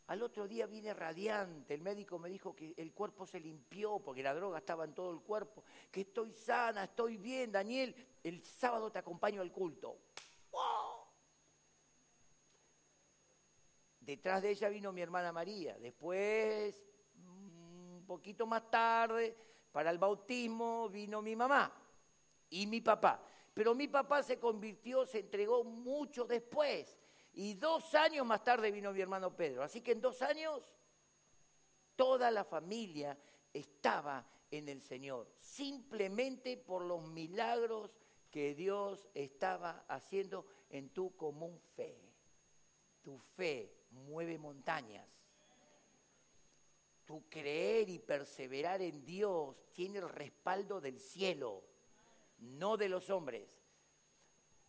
Al otro día vine radiante, el médico me dijo que el cuerpo se limpió porque la droga estaba en todo el cuerpo, que estoy sana, estoy bien, Daniel, el sábado te acompaño al culto. Detrás de ella vino mi hermana María, después, un poquito más tarde, para el bautismo vino mi mamá y mi papá. Pero mi papá se convirtió, se entregó mucho después. Y dos años más tarde vino mi hermano Pedro. Así que en dos años toda la familia estaba en el Señor, simplemente por los milagros que Dios estaba haciendo en tu común fe. Tu fe mueve montañas. Tu creer y perseverar en Dios tiene el respaldo del cielo, no de los hombres.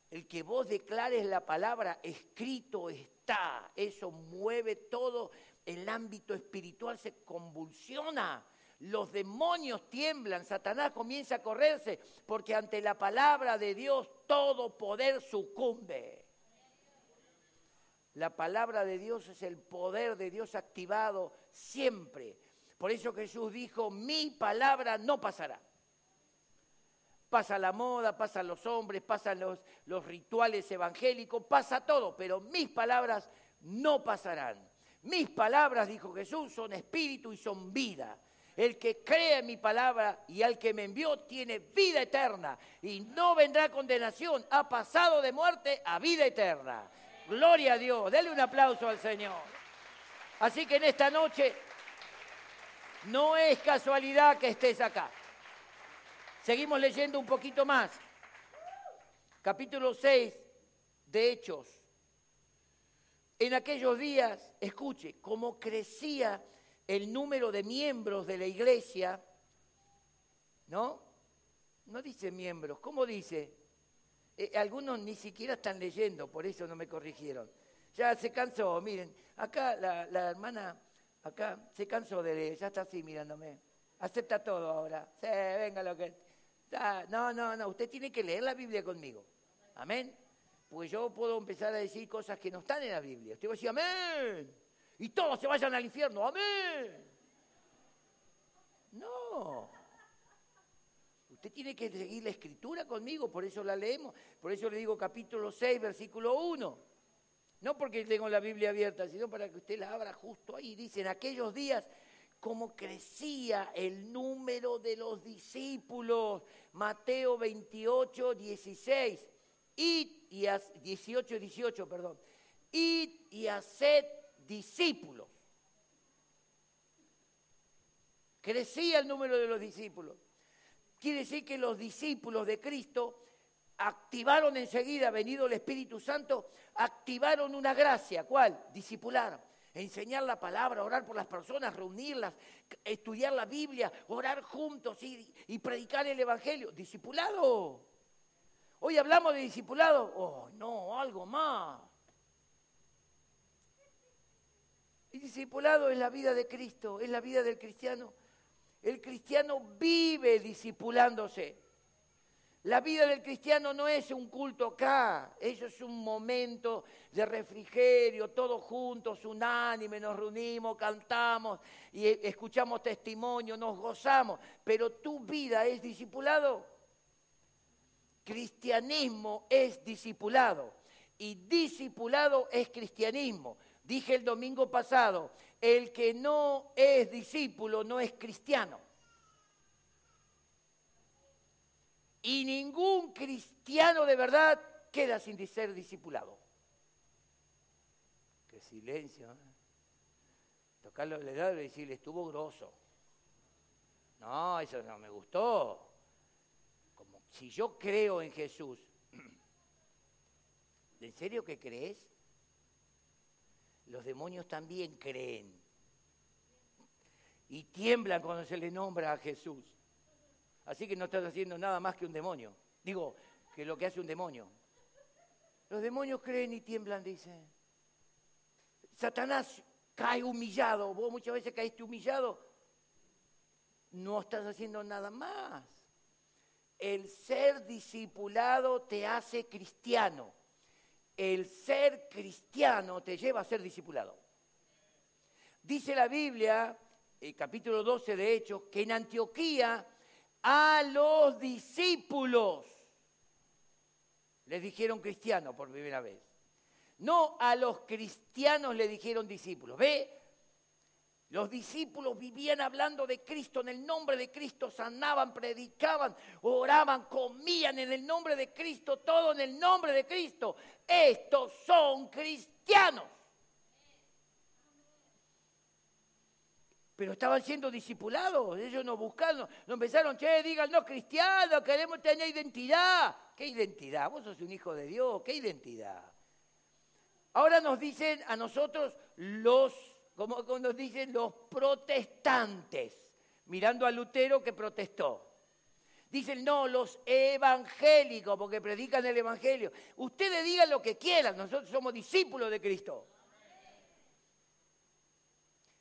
El que vos declares la palabra, escrito está, eso mueve todo, el ámbito espiritual se convulsiona, los demonios tiemblan, Satanás comienza a correrse, porque ante la palabra de Dios todo poder sucumbe. La palabra de Dios es el poder de Dios activado siempre. Por eso Jesús dijo, mi palabra no pasará. Pasa la moda, pasan los hombres, pasan los, rituales evangélicos, pasa todo, pero mis palabras no pasarán. Mis palabras, dijo Jesús, son espíritu y son vida. El que cree en mi palabra y al que me envió tiene vida eterna y no vendrá condenación, ha pasado de muerte a vida eterna. Gloria a Dios. Dele un aplauso al Señor. Así que en esta noche no es casualidad que estés acá. Seguimos leyendo un poquito más. Capítulo 6 de Hechos. En aquellos días, escuche, cómo crecía el número de miembros de la iglesia, ¿no? No dice miembros, ¿cómo dice? Eh, algunos ni siquiera están leyendo, por eso no me corrigieron. Ya se cansó, miren, acá la, hermana, acá se cansó de leer, ya está así mirándome. Acepta todo ahora. Sí, venga lo que... No, no, no, usted tiene que leer la Biblia conmigo. Amén. Pues yo puedo empezar a decir cosas que no están en la Biblia. Usted va a decir, amén. Y todos se vayan al infierno, amén. No. Usted tiene que seguir la escritura conmigo, por eso la leemos. Por eso le digo capítulo 6, versículo 1. No porque tengo la Biblia abierta, sino para que usted la abra justo ahí. Dice, en aquellos días, cómo crecía el número de los discípulos. Mateo 28, 16. y 18, 18, perdón. Id y haced discípulos. Crecía el número de los discípulos. Quiere decir que los discípulos de Cristo activaron enseguida, venido el Espíritu Santo, activaron una gracia. ¿Cuál? Discipular. Enseñar la palabra, orar por las personas, reunirlas, estudiar la Biblia, orar juntos y, predicar el Evangelio. Discipulado. Hoy hablamos de discipulado. Oh, no, algo más. El discipulado es la vida de Cristo, es la vida del cristiano. El cristiano vive discipulándose. La vida del cristiano no es un culto acá, eso es un momento de refrigerio, todos juntos, unánime, nos reunimos, cantamos y escuchamos testimonio, nos gozamos, pero tu vida es discipulado. Cristianismo es discipulado y discipulado es cristianismo. Dije el domingo pasado, el que no es discípulo no es cristiano. Y ningún cristiano de verdad queda sin ser discipulado. Qué silencio. ¿eh? Tocarlo le y decirle, estuvo grosso. No, eso no me gustó. Como si yo creo en Jesús, ¿en serio que crees? Los demonios también creen. Y tiemblan cuando se le nombra a Jesús. Así que no estás haciendo nada más que un demonio. Digo, que lo que hace un demonio. Los demonios creen y tiemblan, dice. Satanás cae humillado. Vos muchas veces caíste humillado. No estás haciendo nada más. El ser discipulado te hace cristiano el ser cristiano te lleva a ser discipulado. Dice la Biblia, el capítulo 12 de Hechos, que en Antioquía a los discípulos les dijeron cristianos por primera vez. No a los cristianos le dijeron discípulos. ¿Ve? Los discípulos vivían hablando de Cristo, en el nombre de Cristo, sanaban, predicaban, oraban, comían en el nombre de Cristo, todo en el nombre de Cristo. Estos son cristianos. Pero estaban siendo discipulados, ellos no buscaron, no empezaron, che, digan, no, cristianos, queremos tener identidad. ¿Qué identidad? Vos sos un hijo de Dios, ¿qué identidad? Ahora nos dicen a nosotros los como nos dicen los protestantes, mirando a Lutero que protestó. Dicen, no, los evangélicos, porque predican el evangelio. Ustedes digan lo que quieran, nosotros somos discípulos de Cristo.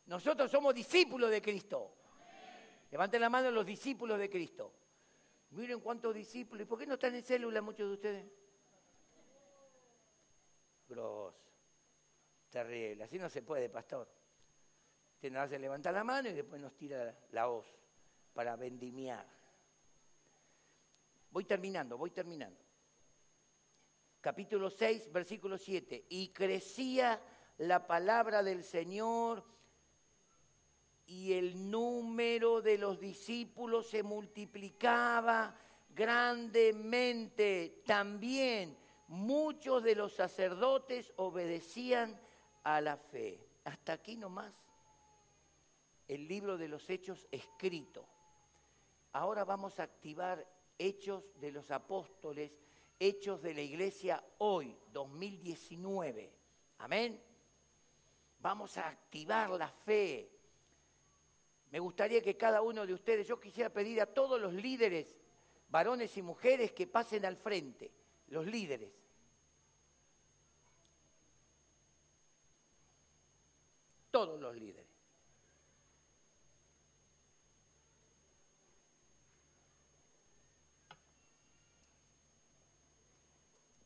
Nosotros somos discípulos de Cristo. Levanten la mano los discípulos de Cristo. Miren cuántos discípulos. ¿Y por qué no están en célula muchos de ustedes? Gross. Terrible. Así no se puede, pastor. Usted nos hace levantar la mano y después nos tira la hoz para vendimiar. Voy terminando, voy terminando. Capítulo 6, versículo 7. Y crecía la palabra del Señor y el número de los discípulos se multiplicaba grandemente. También muchos de los sacerdotes obedecían a la fe. Hasta aquí nomás el libro de los hechos escrito. Ahora vamos a activar hechos de los apóstoles, hechos de la iglesia hoy, 2019. Amén. Vamos a activar la fe. Me gustaría que cada uno de ustedes, yo quisiera pedir a todos los líderes, varones y mujeres, que pasen al frente, los líderes. Todos los líderes.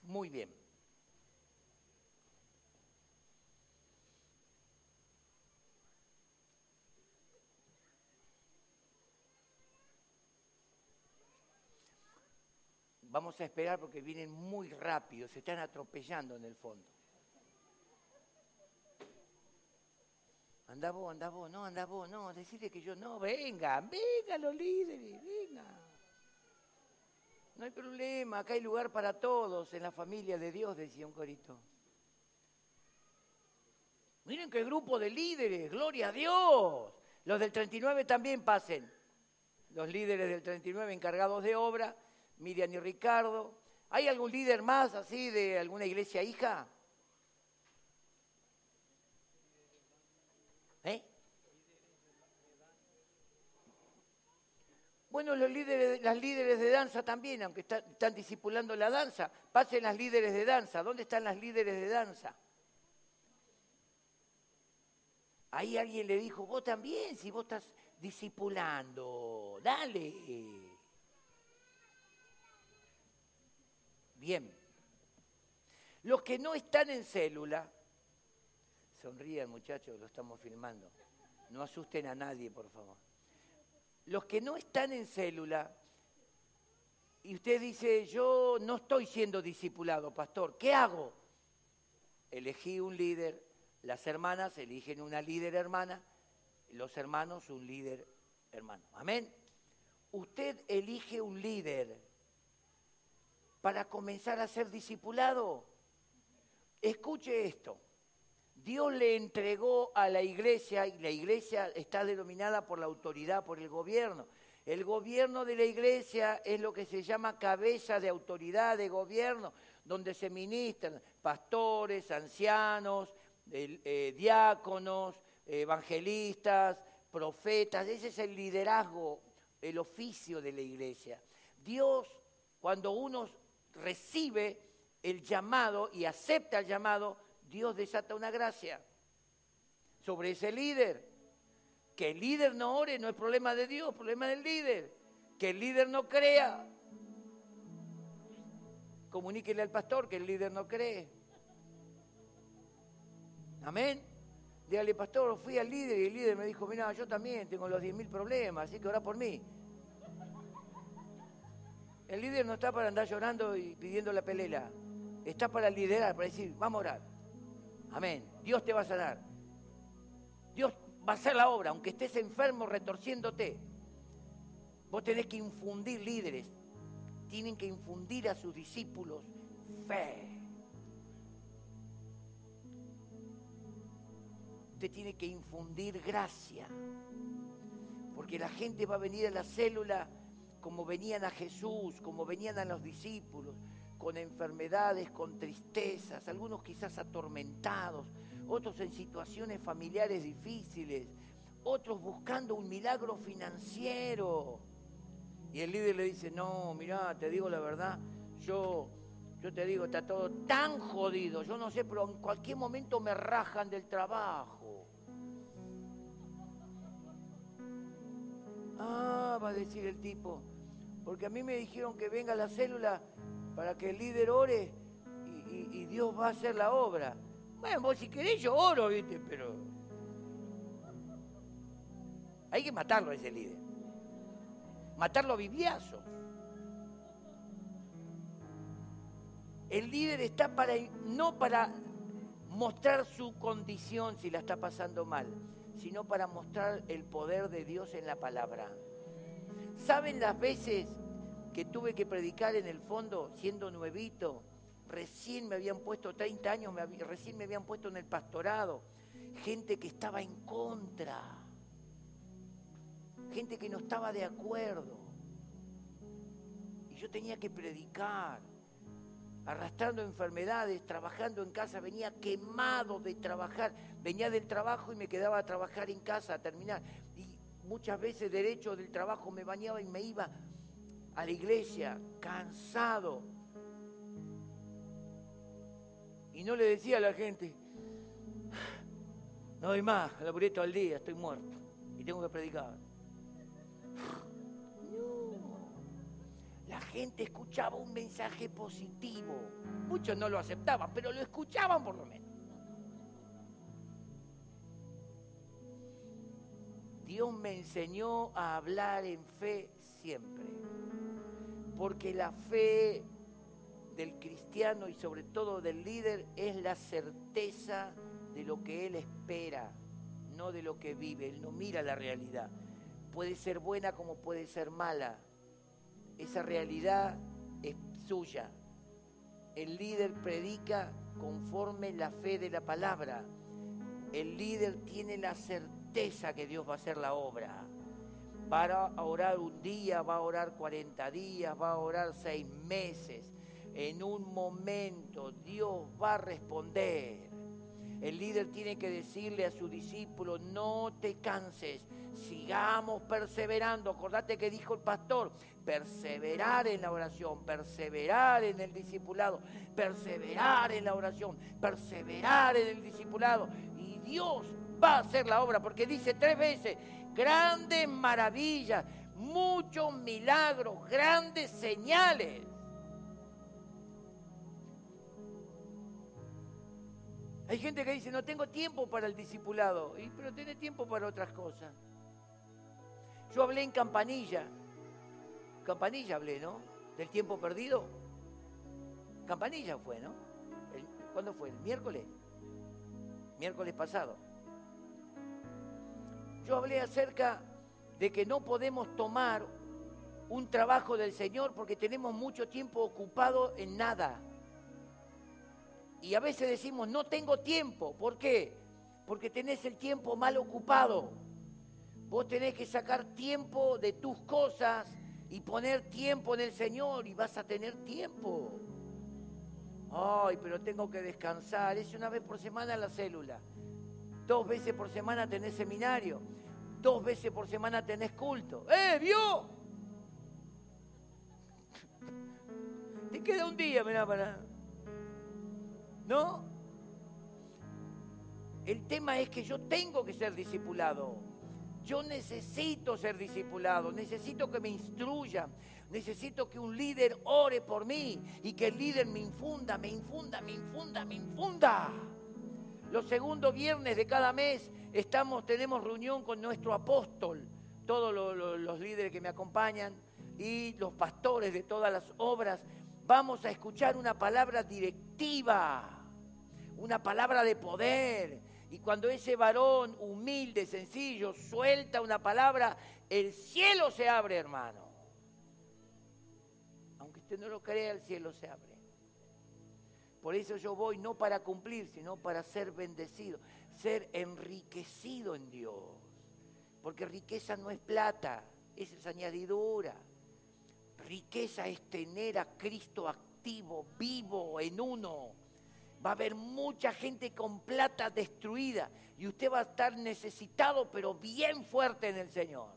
Muy bien. Vamos a esperar porque vienen muy rápido, se están atropellando en el fondo. Anda vos, anda vos, no, anda vos, no, decirle que yo no, venga, venga los líderes, venga. No hay problema, acá hay lugar para todos en la familia de Dios, decía un corito. Miren qué grupo de líderes, gloria a Dios. Los del 39 también pasen. Los líderes del 39 encargados de obra, Miriam y Ricardo. ¿Hay algún líder más así de alguna iglesia hija? ¿Eh? Bueno, los líderes, las líderes de danza también, aunque están, discipulando la danza, pasen las líderes de danza. ¿Dónde están las líderes de danza? Ahí alguien le dijo, vos también, si vos estás discipulando, dale. Bien. Los que no están en célula, Sonrían muchachos, lo estamos filmando. No asusten a nadie, por favor. Los que no están en célula, y usted dice, yo no estoy siendo discipulado, pastor, ¿qué hago? Elegí un líder, las hermanas eligen una líder hermana, los hermanos un líder hermano. Amén. Usted elige un líder para comenzar a ser discipulado. Escuche esto. Dios le entregó a la iglesia, y la iglesia está denominada por la autoridad, por el gobierno. El gobierno de la iglesia es lo que se llama cabeza de autoridad de gobierno, donde se ministran pastores, ancianos, eh, diáconos, evangelistas, profetas. Ese es el liderazgo, el oficio de la iglesia. Dios, cuando uno recibe el llamado y acepta el llamado, Dios desata una gracia sobre ese líder. Que el líder no ore no es problema de Dios, problema del líder. Que el líder no crea. Comuníquele al pastor que el líder no cree. Amén. Dígale, pastor, fui al líder y el líder me dijo, mira, yo también tengo los 10.000 problemas, así que ora por mí. El líder no está para andar llorando y pidiendo la pelela. Está para liderar, para decir, vamos a orar. Amén. Dios te va a sanar. Dios va a hacer la obra, aunque estés enfermo retorciéndote. Vos tenés que infundir líderes. Tienen que infundir a sus discípulos fe. Usted tiene que infundir gracia. Porque la gente va a venir a la célula como venían a Jesús, como venían a los discípulos con enfermedades, con tristezas, algunos quizás atormentados, otros en situaciones familiares difíciles, otros buscando un milagro financiero. Y el líder le dice, no, mira, te digo la verdad, yo, yo te digo, está todo tan jodido, yo no sé, pero en cualquier momento me rajan del trabajo. Ah, va a decir el tipo, porque a mí me dijeron que venga la célula para que el líder ore y, Dios va a hacer la obra. Bueno, vos si querés yo oro, ¿viste? Pero hay que matarlo a ese líder. Matarlo a bibliazos. El líder está para, no para mostrar su condición si la está pasando mal, sino para mostrar el poder de Dios en la palabra. ¿Saben las veces que tuve que predicar en el fondo siendo nuevito. Recién me habían puesto 30 años, recién me habían puesto en el pastorado. Gente que estaba en contra. Gente que no estaba de acuerdo. Y yo tenía que predicar, arrastrando enfermedades, trabajando en casa, venía quemado de trabajar. Venía del trabajo y me quedaba a trabajar en casa, a terminar. Y muchas veces derecho del trabajo me bañaba y me iba a la iglesia cansado. Y no le decía a la gente, no doy más, laburé todo el día, estoy muerto y tengo que predicar. La gente escuchaba un mensaje positivo. Muchos no lo aceptaban, pero lo escuchaban por lo menos. Dios me enseñó a hablar en fe siempre, porque la fe del cristiano y sobre todo del líder es la certeza de lo que él espera, no de lo que vive. Él no mira la realidad. Puede ser buena como puede ser mala. Esa realidad es suya. El líder predica conforme la fe de la palabra. El líder tiene la certeza que Dios va a hacer la obra. Va a orar un día, va a orar 40 días, va a orar seis meses. En un momento Dios va a responder. El líder tiene que decirle a su discípulo, no te canses, sigamos perseverando. Acordate que dijo el pastor, perseverar en la oración, perseverar en el discipulado, perseverar en la oración, perseverar en el discipulado. Y Dios va a hacer la obra, porque dice tres veces, grandes maravillas, muchos milagros, grandes señales. Hay gente que dice, no tengo tiempo para el discipulado, pero tiene tiempo para otras cosas. Yo hablé en Campanilla. Campanilla hablé, ¿no? Del tiempo perdido. Campanilla fue, ¿no? ¿Cuándo fue? ¿El miércoles? Miércoles pasado. Yo hablé acerca de que no podemos tomar un trabajo del Señor porque tenemos mucho tiempo ocupado en nada. Y a veces decimos, no tengo tiempo. ¿Por qué? Porque tenés el tiempo mal ocupado. Vos tenés que sacar tiempo de tus cosas y poner tiempo en el Señor y vas a tener tiempo. Ay, pero tengo que descansar. Es una vez por semana la célula. Dos veces por semana tenés seminario. Dos veces por semana tenés culto. ¡Eh, vio! Te queda un día, mirá, para... ¿No? El tema es que yo tengo que ser discipulado. Yo necesito ser discipulado, necesito que me instruyan, necesito que un líder ore por mí y que el líder me infunda, me infunda, me infunda, me infunda. Los segundos viernes de cada mes estamos, tenemos reunión con nuestro apóstol, todos los líderes que me acompañan y los pastores de todas las obras. Vamos a escuchar una palabra directiva una palabra de poder. Y cuando ese varón humilde, sencillo, suelta una palabra, el cielo se abre, hermano. Aunque usted no lo crea, el cielo se abre. Por eso yo voy no para cumplir, sino para ser bendecido, ser enriquecido en Dios. Porque riqueza no es plata, es añadidura. Riqueza es tener a Cristo activo, vivo, en uno va a haber mucha gente con plata destruida y usted va a estar necesitado, pero bien fuerte en el Señor.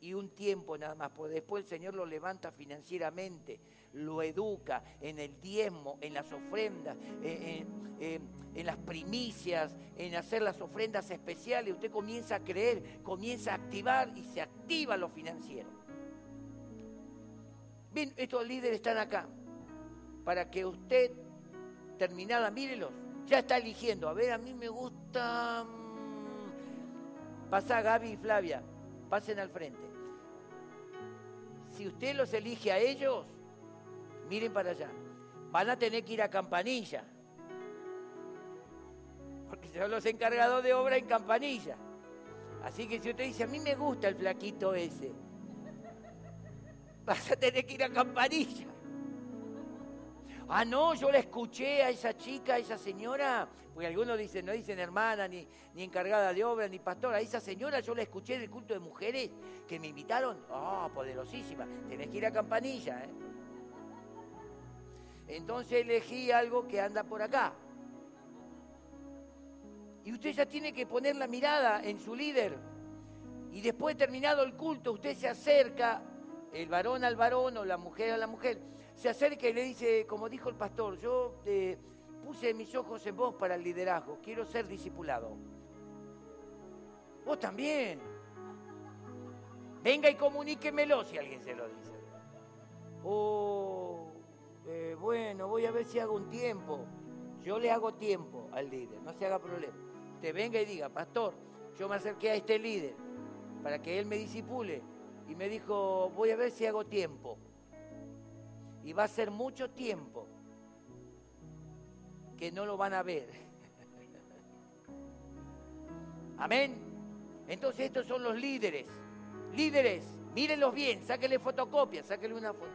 Y un tiempo nada más, porque después el Señor lo levanta financieramente, lo educa en el diezmo, en las ofrendas, en, las primicias, en hacer las ofrendas especiales. Usted comienza a creer, comienza a activar y se activa lo financiero. Bien, estos líderes están acá para que usted terminada, mírelos, ya está eligiendo. A ver, a mí me gusta... Mm, pasa Gaby y Flavia, pasen al frente. Si usted los elige a ellos, miren para allá. Van a tener que ir a Campanilla. Porque son los encargados de obra en Campanilla. Así que si usted dice, a mí me gusta el flaquito ese, vas a tener que ir a Campanilla. Ah, no, yo la escuché a esa chica, a esa señora, porque algunos dicen, no dicen hermana, ni, ni encargada de obra, ni pastora. A esa señora yo la escuché en el culto de mujeres que me invitaron. Ah, poderosísima. Tenés que ir a Campanilla, ¿eh? Entonces elegí algo que anda por acá. Y usted ya tiene que poner la mirada en su líder. Y después terminado el culto, usted se acerca, el varón al varón o la mujer a la mujer se acerca y le dice, como dijo el pastor, yo eh, puse mis ojos en vos para el liderazgo, quiero ser discipulado. Vos también. Venga y comuníquemelo si alguien se lo dice. oh, eh, bueno, voy a ver si hago un tiempo. Yo le hago tiempo al líder, no se haga problema. Te venga y diga, pastor, yo me acerqué a este líder para que él me disipule y me dijo, voy a ver si hago tiempo. Y va a ser mucho tiempo que no lo van a ver. Amén. Entonces estos son los líderes. Líderes, mírenlos bien, sáquenle fotocopia, sáquenle una foto.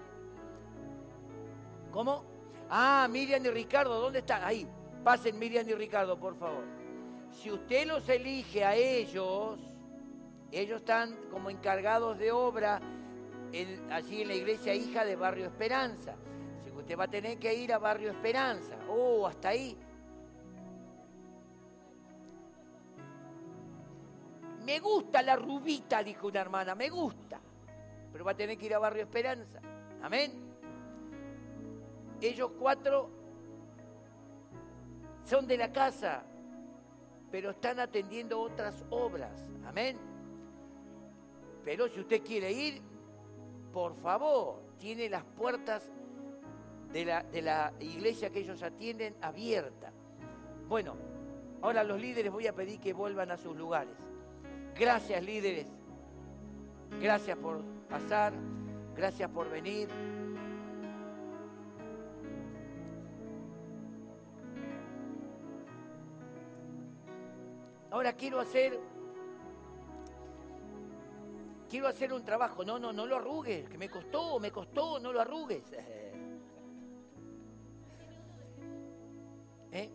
¿Cómo? Ah, Miriam y Ricardo, ¿dónde están? Ahí, pasen Miriam y Ricardo, por favor. Si usted los elige a ellos, ellos están como encargados de obra allí en la iglesia hija de Barrio Esperanza. Así que usted va a tener que ir a Barrio Esperanza. Oh, hasta ahí. Me gusta la rubita, dijo una hermana, me gusta. Pero va a tener que ir a Barrio Esperanza. Amén. Ellos cuatro son de la casa, pero están atendiendo otras obras. Amén. Pero si usted quiere ir, por favor, tiene las puertas de la, iglesia que ellos atienden abiertas. Bueno, ahora los líderes voy a pedir que vuelvan a sus lugares. Gracias líderes. Gracias por pasar. Gracias por venir. Ahora quiero hacer quiero hacer un trabajo. No, no, no lo arrugues, que me costó, me costó, no lo arrugues. ¿Eh?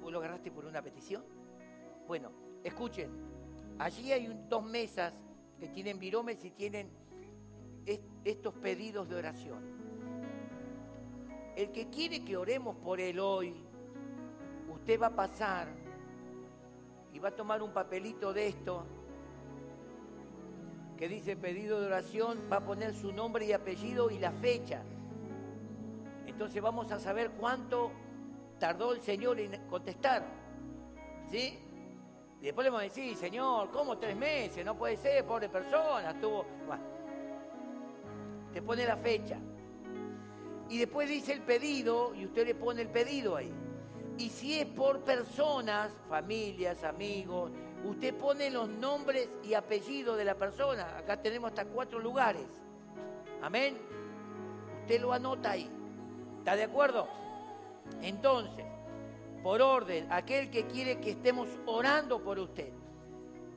¿Vos lo agarraste por una petición? Bueno, escuchen, allí hay dos mesas que tienen viromes y tienen estos pedidos de oración. El que quiere que oremos por él hoy, usted va a pasar y va a tomar un papelito de esto que dice pedido de oración, va a poner su nombre y apellido y la fecha. Entonces vamos a saber cuánto tardó el Señor en contestar. ¿Sí? Y después le vamos a decir, Señor, ¿cómo tres meses? No puede ser, pobre persona, estuvo... Bueno, te pone la fecha. Y después dice el pedido y usted le pone el pedido ahí. Y si es por personas, familias, amigos, usted pone los nombres y apellidos de la persona. Acá tenemos hasta cuatro lugares. Amén. Usted lo anota ahí. ¿Está de acuerdo? Entonces, por orden, aquel que quiere que estemos orando por usted,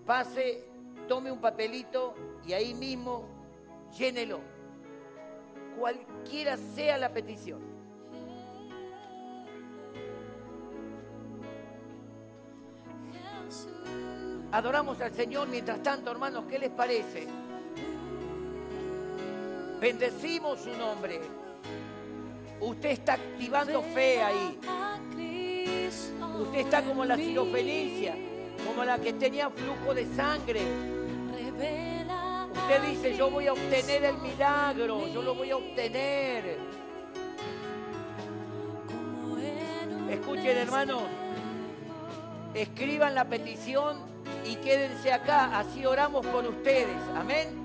pase, tome un papelito y ahí mismo llénelo. Cualquiera sea la petición. Adoramos al Señor mientras tanto, hermanos, ¿qué les parece? Bendecimos su nombre. Usted está activando fe ahí. Usted está como la cirofenicia, como la que tenía flujo de sangre. Usted dice, yo voy a obtener el milagro, yo lo voy a obtener. Escuchen hermanos, escriban la petición y quédense acá, así oramos por ustedes. Amén.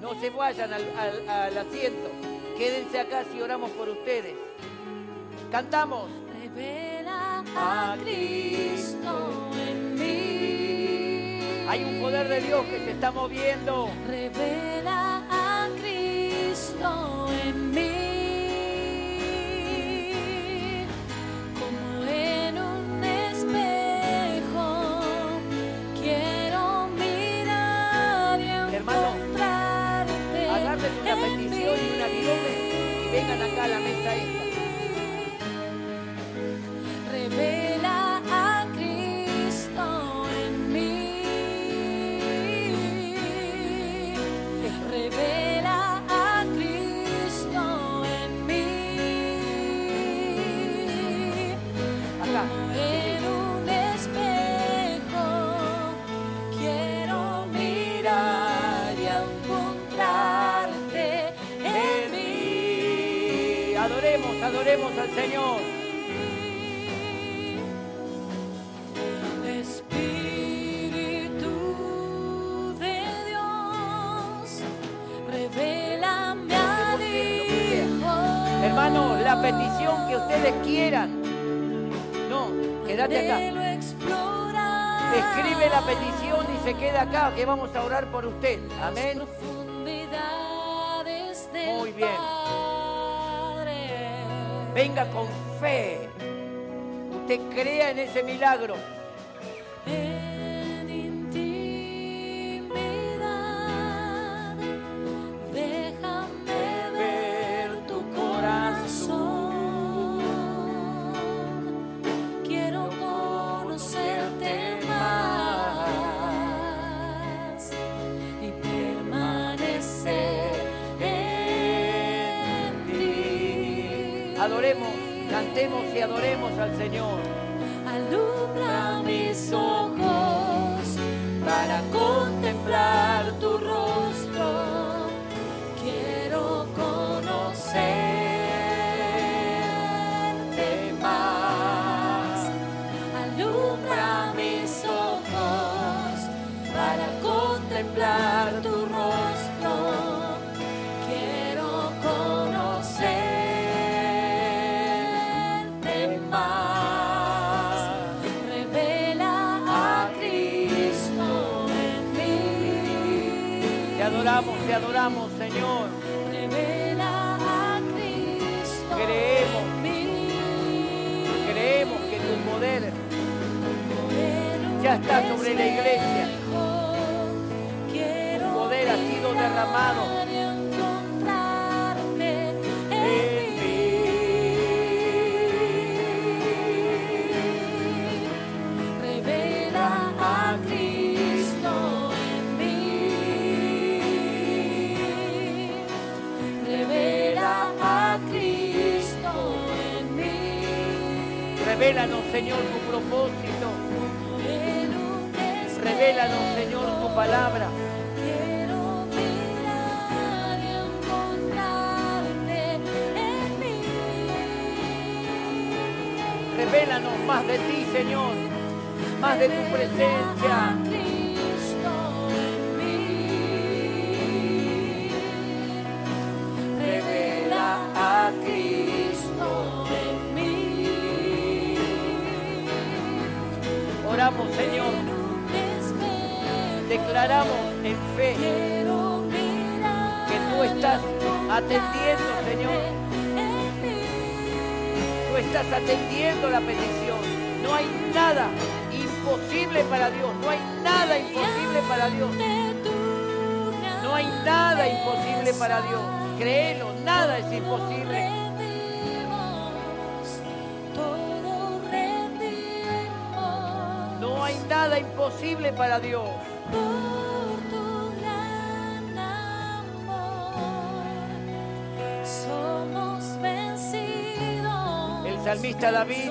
No se vayan al, al asiento, quédense acá si oramos por ustedes. Cantamos a Cristo en mí. Hay un poder de Dios que se está moviendo. Revela a Cristo la mesa. Señor. Espíritu de Dios, revélame a Dios. Hermano, la petición que ustedes quieran. No, quédate acá. Escribe la petición y se queda acá, que vamos a orar por usted. Amén. Muy bien. Venga con fe. Usted crea en ese milagro. Cantemos y adoremos al Señor. Alumbra mis ojos está sobre la iglesia. Tu poder ha sido derramado. Y encontrarte en Revélanos, Señor, tu palabra. Quiero mirar y encontrarte en mí. Revélanos más de ti, Señor. Más de tu presencia. Declaramos en fe que tú estás atendiendo, Señor. Tú estás atendiendo la petición. No hay nada imposible para Dios. No hay nada imposible para Dios. No hay nada imposible para Dios. Créelo, nada es imposible. No hay nada imposible para Dios. Por tu gran amor. Somos vencidos. El salmista David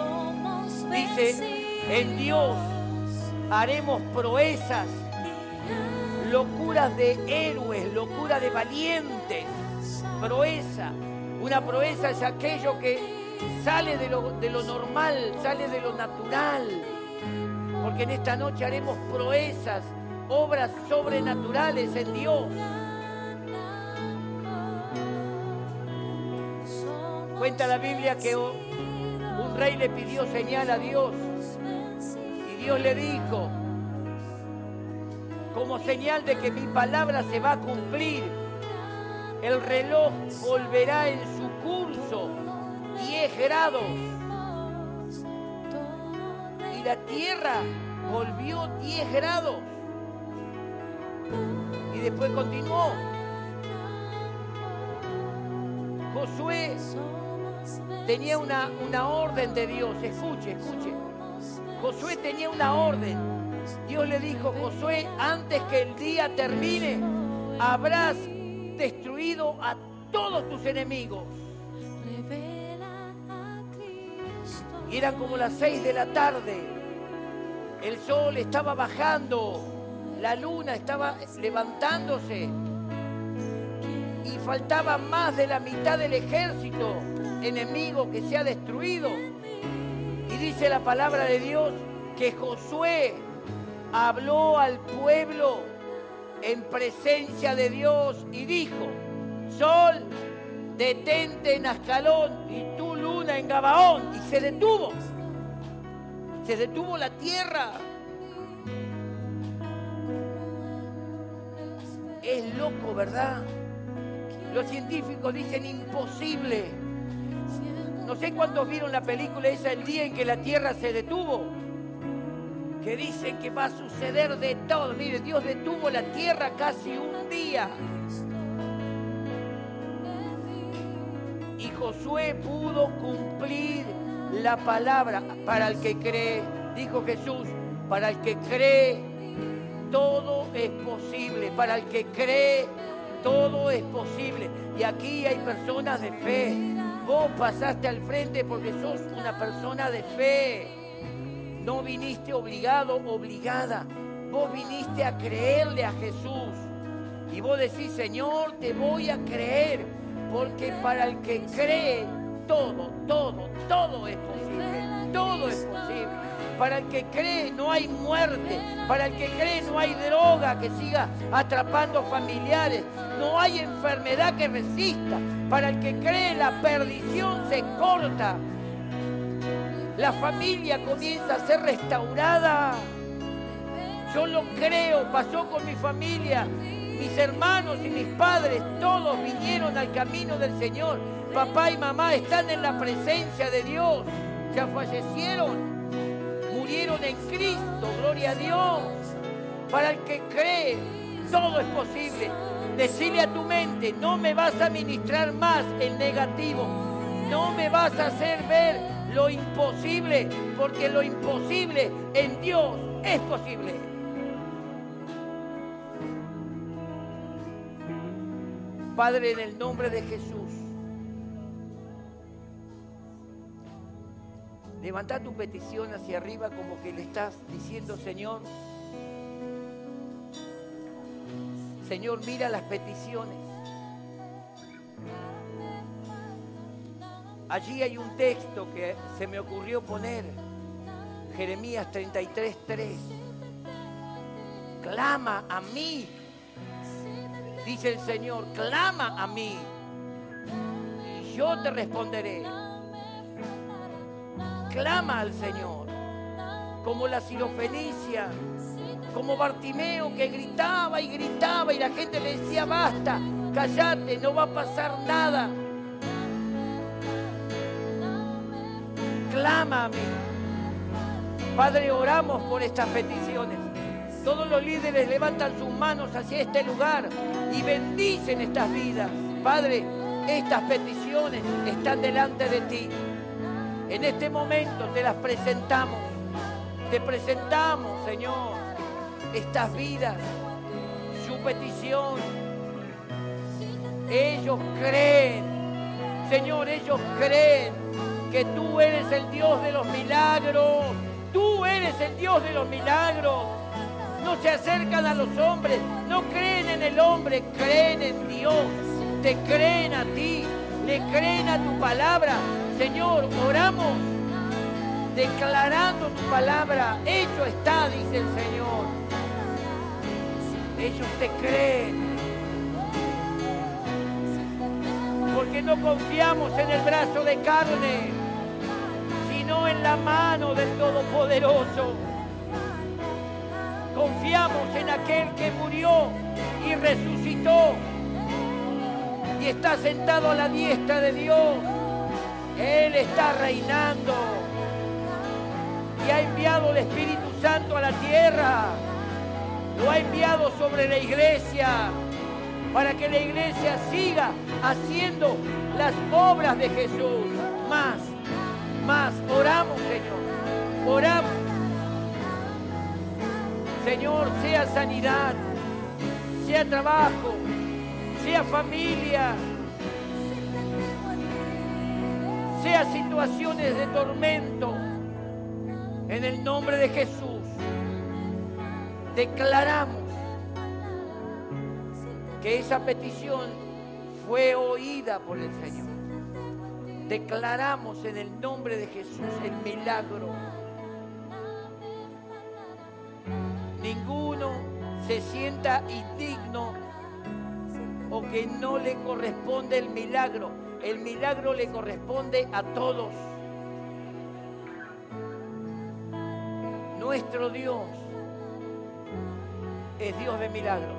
dice, en Dios haremos proezas, locuras de héroes, locura de valientes, proeza. Una proeza es aquello que sale de lo, de lo normal, sale de lo natural. Porque en esta noche haremos proezas, obras sobrenaturales en Dios. Cuenta la Biblia que un rey le pidió señal a Dios y Dios le dijo, como señal de que mi palabra se va a cumplir, el reloj volverá en su curso 10 grados y la tierra volvió 10 grados. Y después continuó. Josué tenía una, una orden de Dios. Escuche, escuche. Josué tenía una orden. Dios le dijo, Josué, antes que el día termine, habrás destruido a todos tus enemigos. Y eran como las seis de la tarde. El sol estaba bajando. La luna estaba levantándose. Y faltaba más de la mitad del ejército enemigo que se ha destruido. Y dice la palabra de Dios que Josué habló al pueblo en presencia de Dios y dijo, Sol, detente en Ascalón y tú en Gabaón y se detuvo. Se detuvo la tierra. Es loco, ¿verdad? Los científicos dicen imposible. No sé cuántos vieron la película esa el día en que la tierra se detuvo. Que dicen que va a suceder de todo. Mire, Dios detuvo la tierra casi un día. Y Josué pudo cumplir la palabra para el que cree. Dijo Jesús, para el que cree, todo es posible. Para el que cree, todo es posible. Y aquí hay personas de fe. Vos pasaste al frente porque sos una persona de fe. No viniste obligado, obligada. Vos viniste a creerle a Jesús. Y vos decís, Señor, te voy a creer. Porque para el que cree, todo, todo, todo es posible. Todo es posible. Para el que cree no hay muerte. Para el que cree no hay droga que siga atrapando familiares. No hay enfermedad que resista. Para el que cree la perdición se corta. La familia comienza a ser restaurada. Yo lo creo, pasó con mi familia. Mis hermanos y mis padres, todos vinieron al camino del Señor. Papá y mamá están en la presencia de Dios. Ya fallecieron, en Cristo, gloria a Dios. Para el que cree, todo es posible. Decirle a tu mente, no me vas a ministrar más el negativo. No me vas a hacer ver lo imposible, porque lo imposible en Dios es posible. Padre, en el nombre de Jesús, levanta tu petición hacia arriba como que le estás diciendo, Señor, Señor, mira las peticiones. Allí hay un texto que se me ocurrió poner, Jeremías 33, 3. Clama a mí, dice el Señor, clama a mí y yo te responderé. Clama al Señor, como la sirofenicia, como Bartimeo que gritaba y gritaba y la gente le decía, basta, callate, no va a pasar nada. Mí. Padre, oramos por estas peticiones. Todos los líderes levantan sus manos hacia este lugar y bendicen estas vidas. Padre, estas peticiones están delante de ti. En este momento te las presentamos. Te presentamos, Señor, estas vidas, su petición. Ellos creen, Señor, ellos creen que tú eres el Dios de los milagros. Tú eres el Dios de los milagros no se acercan a los hombres, no creen en el hombre, creen en Dios, te creen a ti, le creen a tu palabra. Señor, oramos declarando tu palabra, hecho está, dice el Señor. Ellos te creen. Porque no confiamos en el brazo de carne, sino en la mano del Todopoderoso. Confiamos en aquel que murió y resucitó y está sentado a la diestra de Dios. Él está reinando y ha enviado el Espíritu Santo a la tierra. Lo ha enviado sobre la iglesia para que la iglesia siga haciendo las obras de Jesús. Más, más, oramos Señor, oramos. Señor, sea sanidad, sea trabajo, sea familia, sea situaciones de tormento. En el nombre de Jesús, declaramos que esa petición fue oída por el Señor. Declaramos en el nombre de Jesús el milagro. Ninguno se sienta indigno o que no le corresponde el milagro. El milagro le corresponde a todos. Nuestro Dios es Dios de milagros.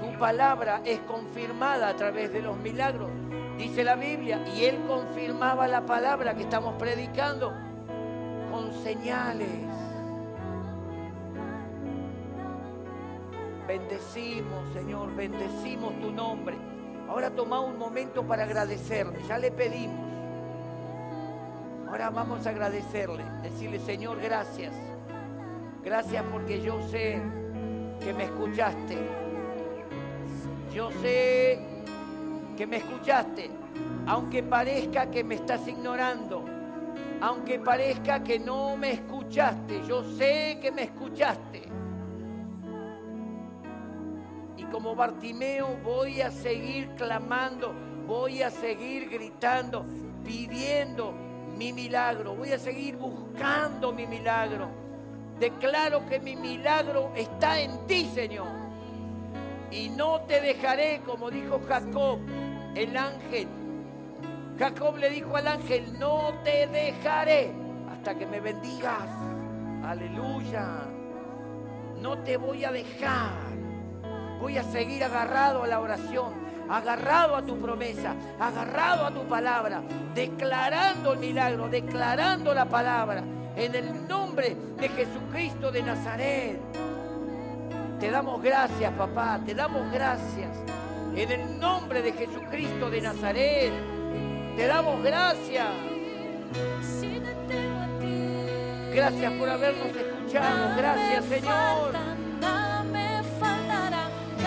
Su palabra es confirmada a través de los milagros, dice la Biblia, y Él confirmaba la palabra que estamos predicando con señales. Bendecimos, Señor, bendecimos tu nombre. Ahora toma un momento para agradecerle, ya le pedimos. Ahora vamos a agradecerle, decirle, Señor, gracias. Gracias porque yo sé que me escuchaste. Yo sé que me escuchaste, aunque parezca que me estás ignorando, aunque parezca que no me escuchaste, yo sé que me escuchaste. Como Bartimeo voy a seguir clamando, voy a seguir gritando, pidiendo mi milagro, voy a seguir buscando mi milagro. Declaro que mi milagro está en ti, Señor. Y no te dejaré, como dijo Jacob, el ángel. Jacob le dijo al ángel, no te dejaré hasta que me bendigas. Aleluya. No te voy a dejar. Voy a seguir agarrado a la oración, agarrado a tu promesa, agarrado a tu palabra, declarando el milagro, declarando la palabra en el nombre de Jesucristo de Nazaret. Te damos gracias, papá, te damos gracias. En el nombre de Jesucristo de Nazaret, te damos gracias. Gracias por habernos escuchado. Gracias, Señor.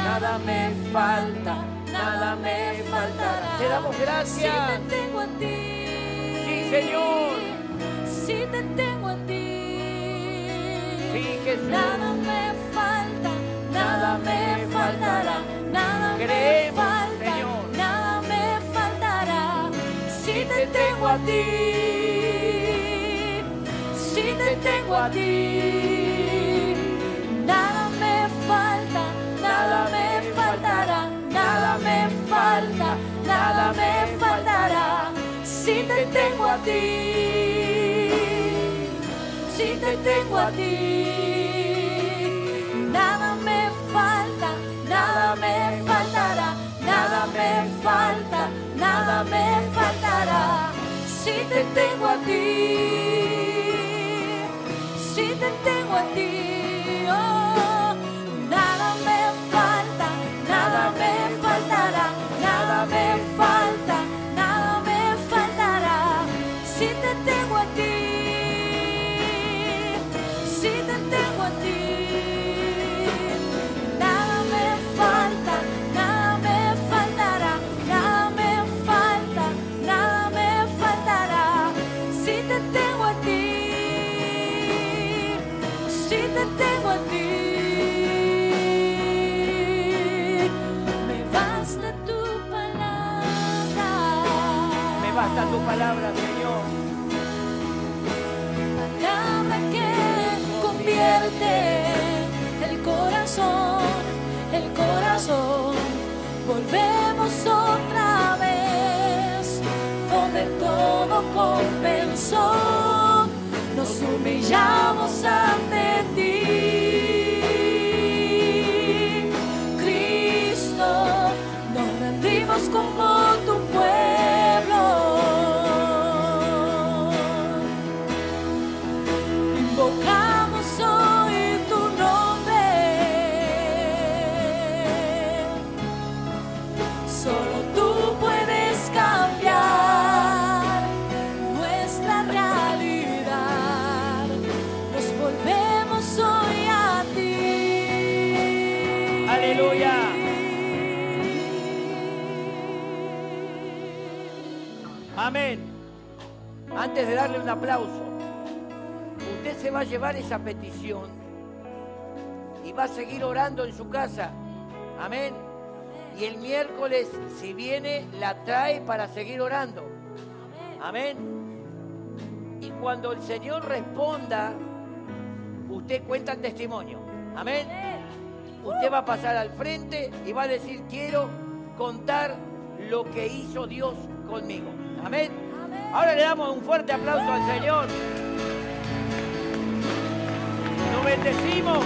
Nada me falta, nada me faltará. Te damos gracias. Si te tengo a ti, Sí, Señor. Si te tengo a ti, Sí, Jesús. nada me falta, nada me faltará, nada me falta, Señor. nada me faltará. Si te tengo a ti, si te tengo a ti, a ti, si te tengo a ti, nada me falta, nada me faltará, nada me falta, nada me faltará. Si te tengo a ti, si te tengo a ti, Me basta tu palabra, Señor. palabra que convierte el corazón, el corazón. Volvemos otra vez donde todo compensó. Nos humillamos ante darle un aplauso, usted se va a llevar esa petición y va a seguir orando en su casa. Amén. Y el miércoles, si viene, la trae para seguir orando. Amén. Y cuando el Señor responda, usted cuenta el testimonio. Amén. Usted va a pasar al frente y va a decir, quiero contar lo que hizo Dios conmigo. Amén. Ahora le damos un fuerte aplauso al Señor. Nos bendecimos.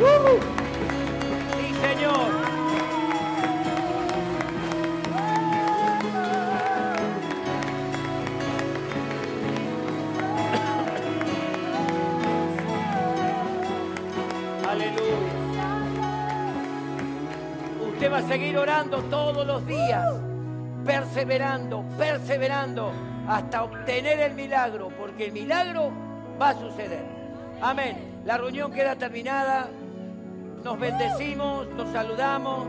¡Uh! Sí, Señor. Aleluya. Usted va a seguir orando todos los días, perseverando, perseverando hasta obtener el milagro, porque el milagro va a suceder. Amén. La reunión queda terminada. Nos bendecimos, nos saludamos.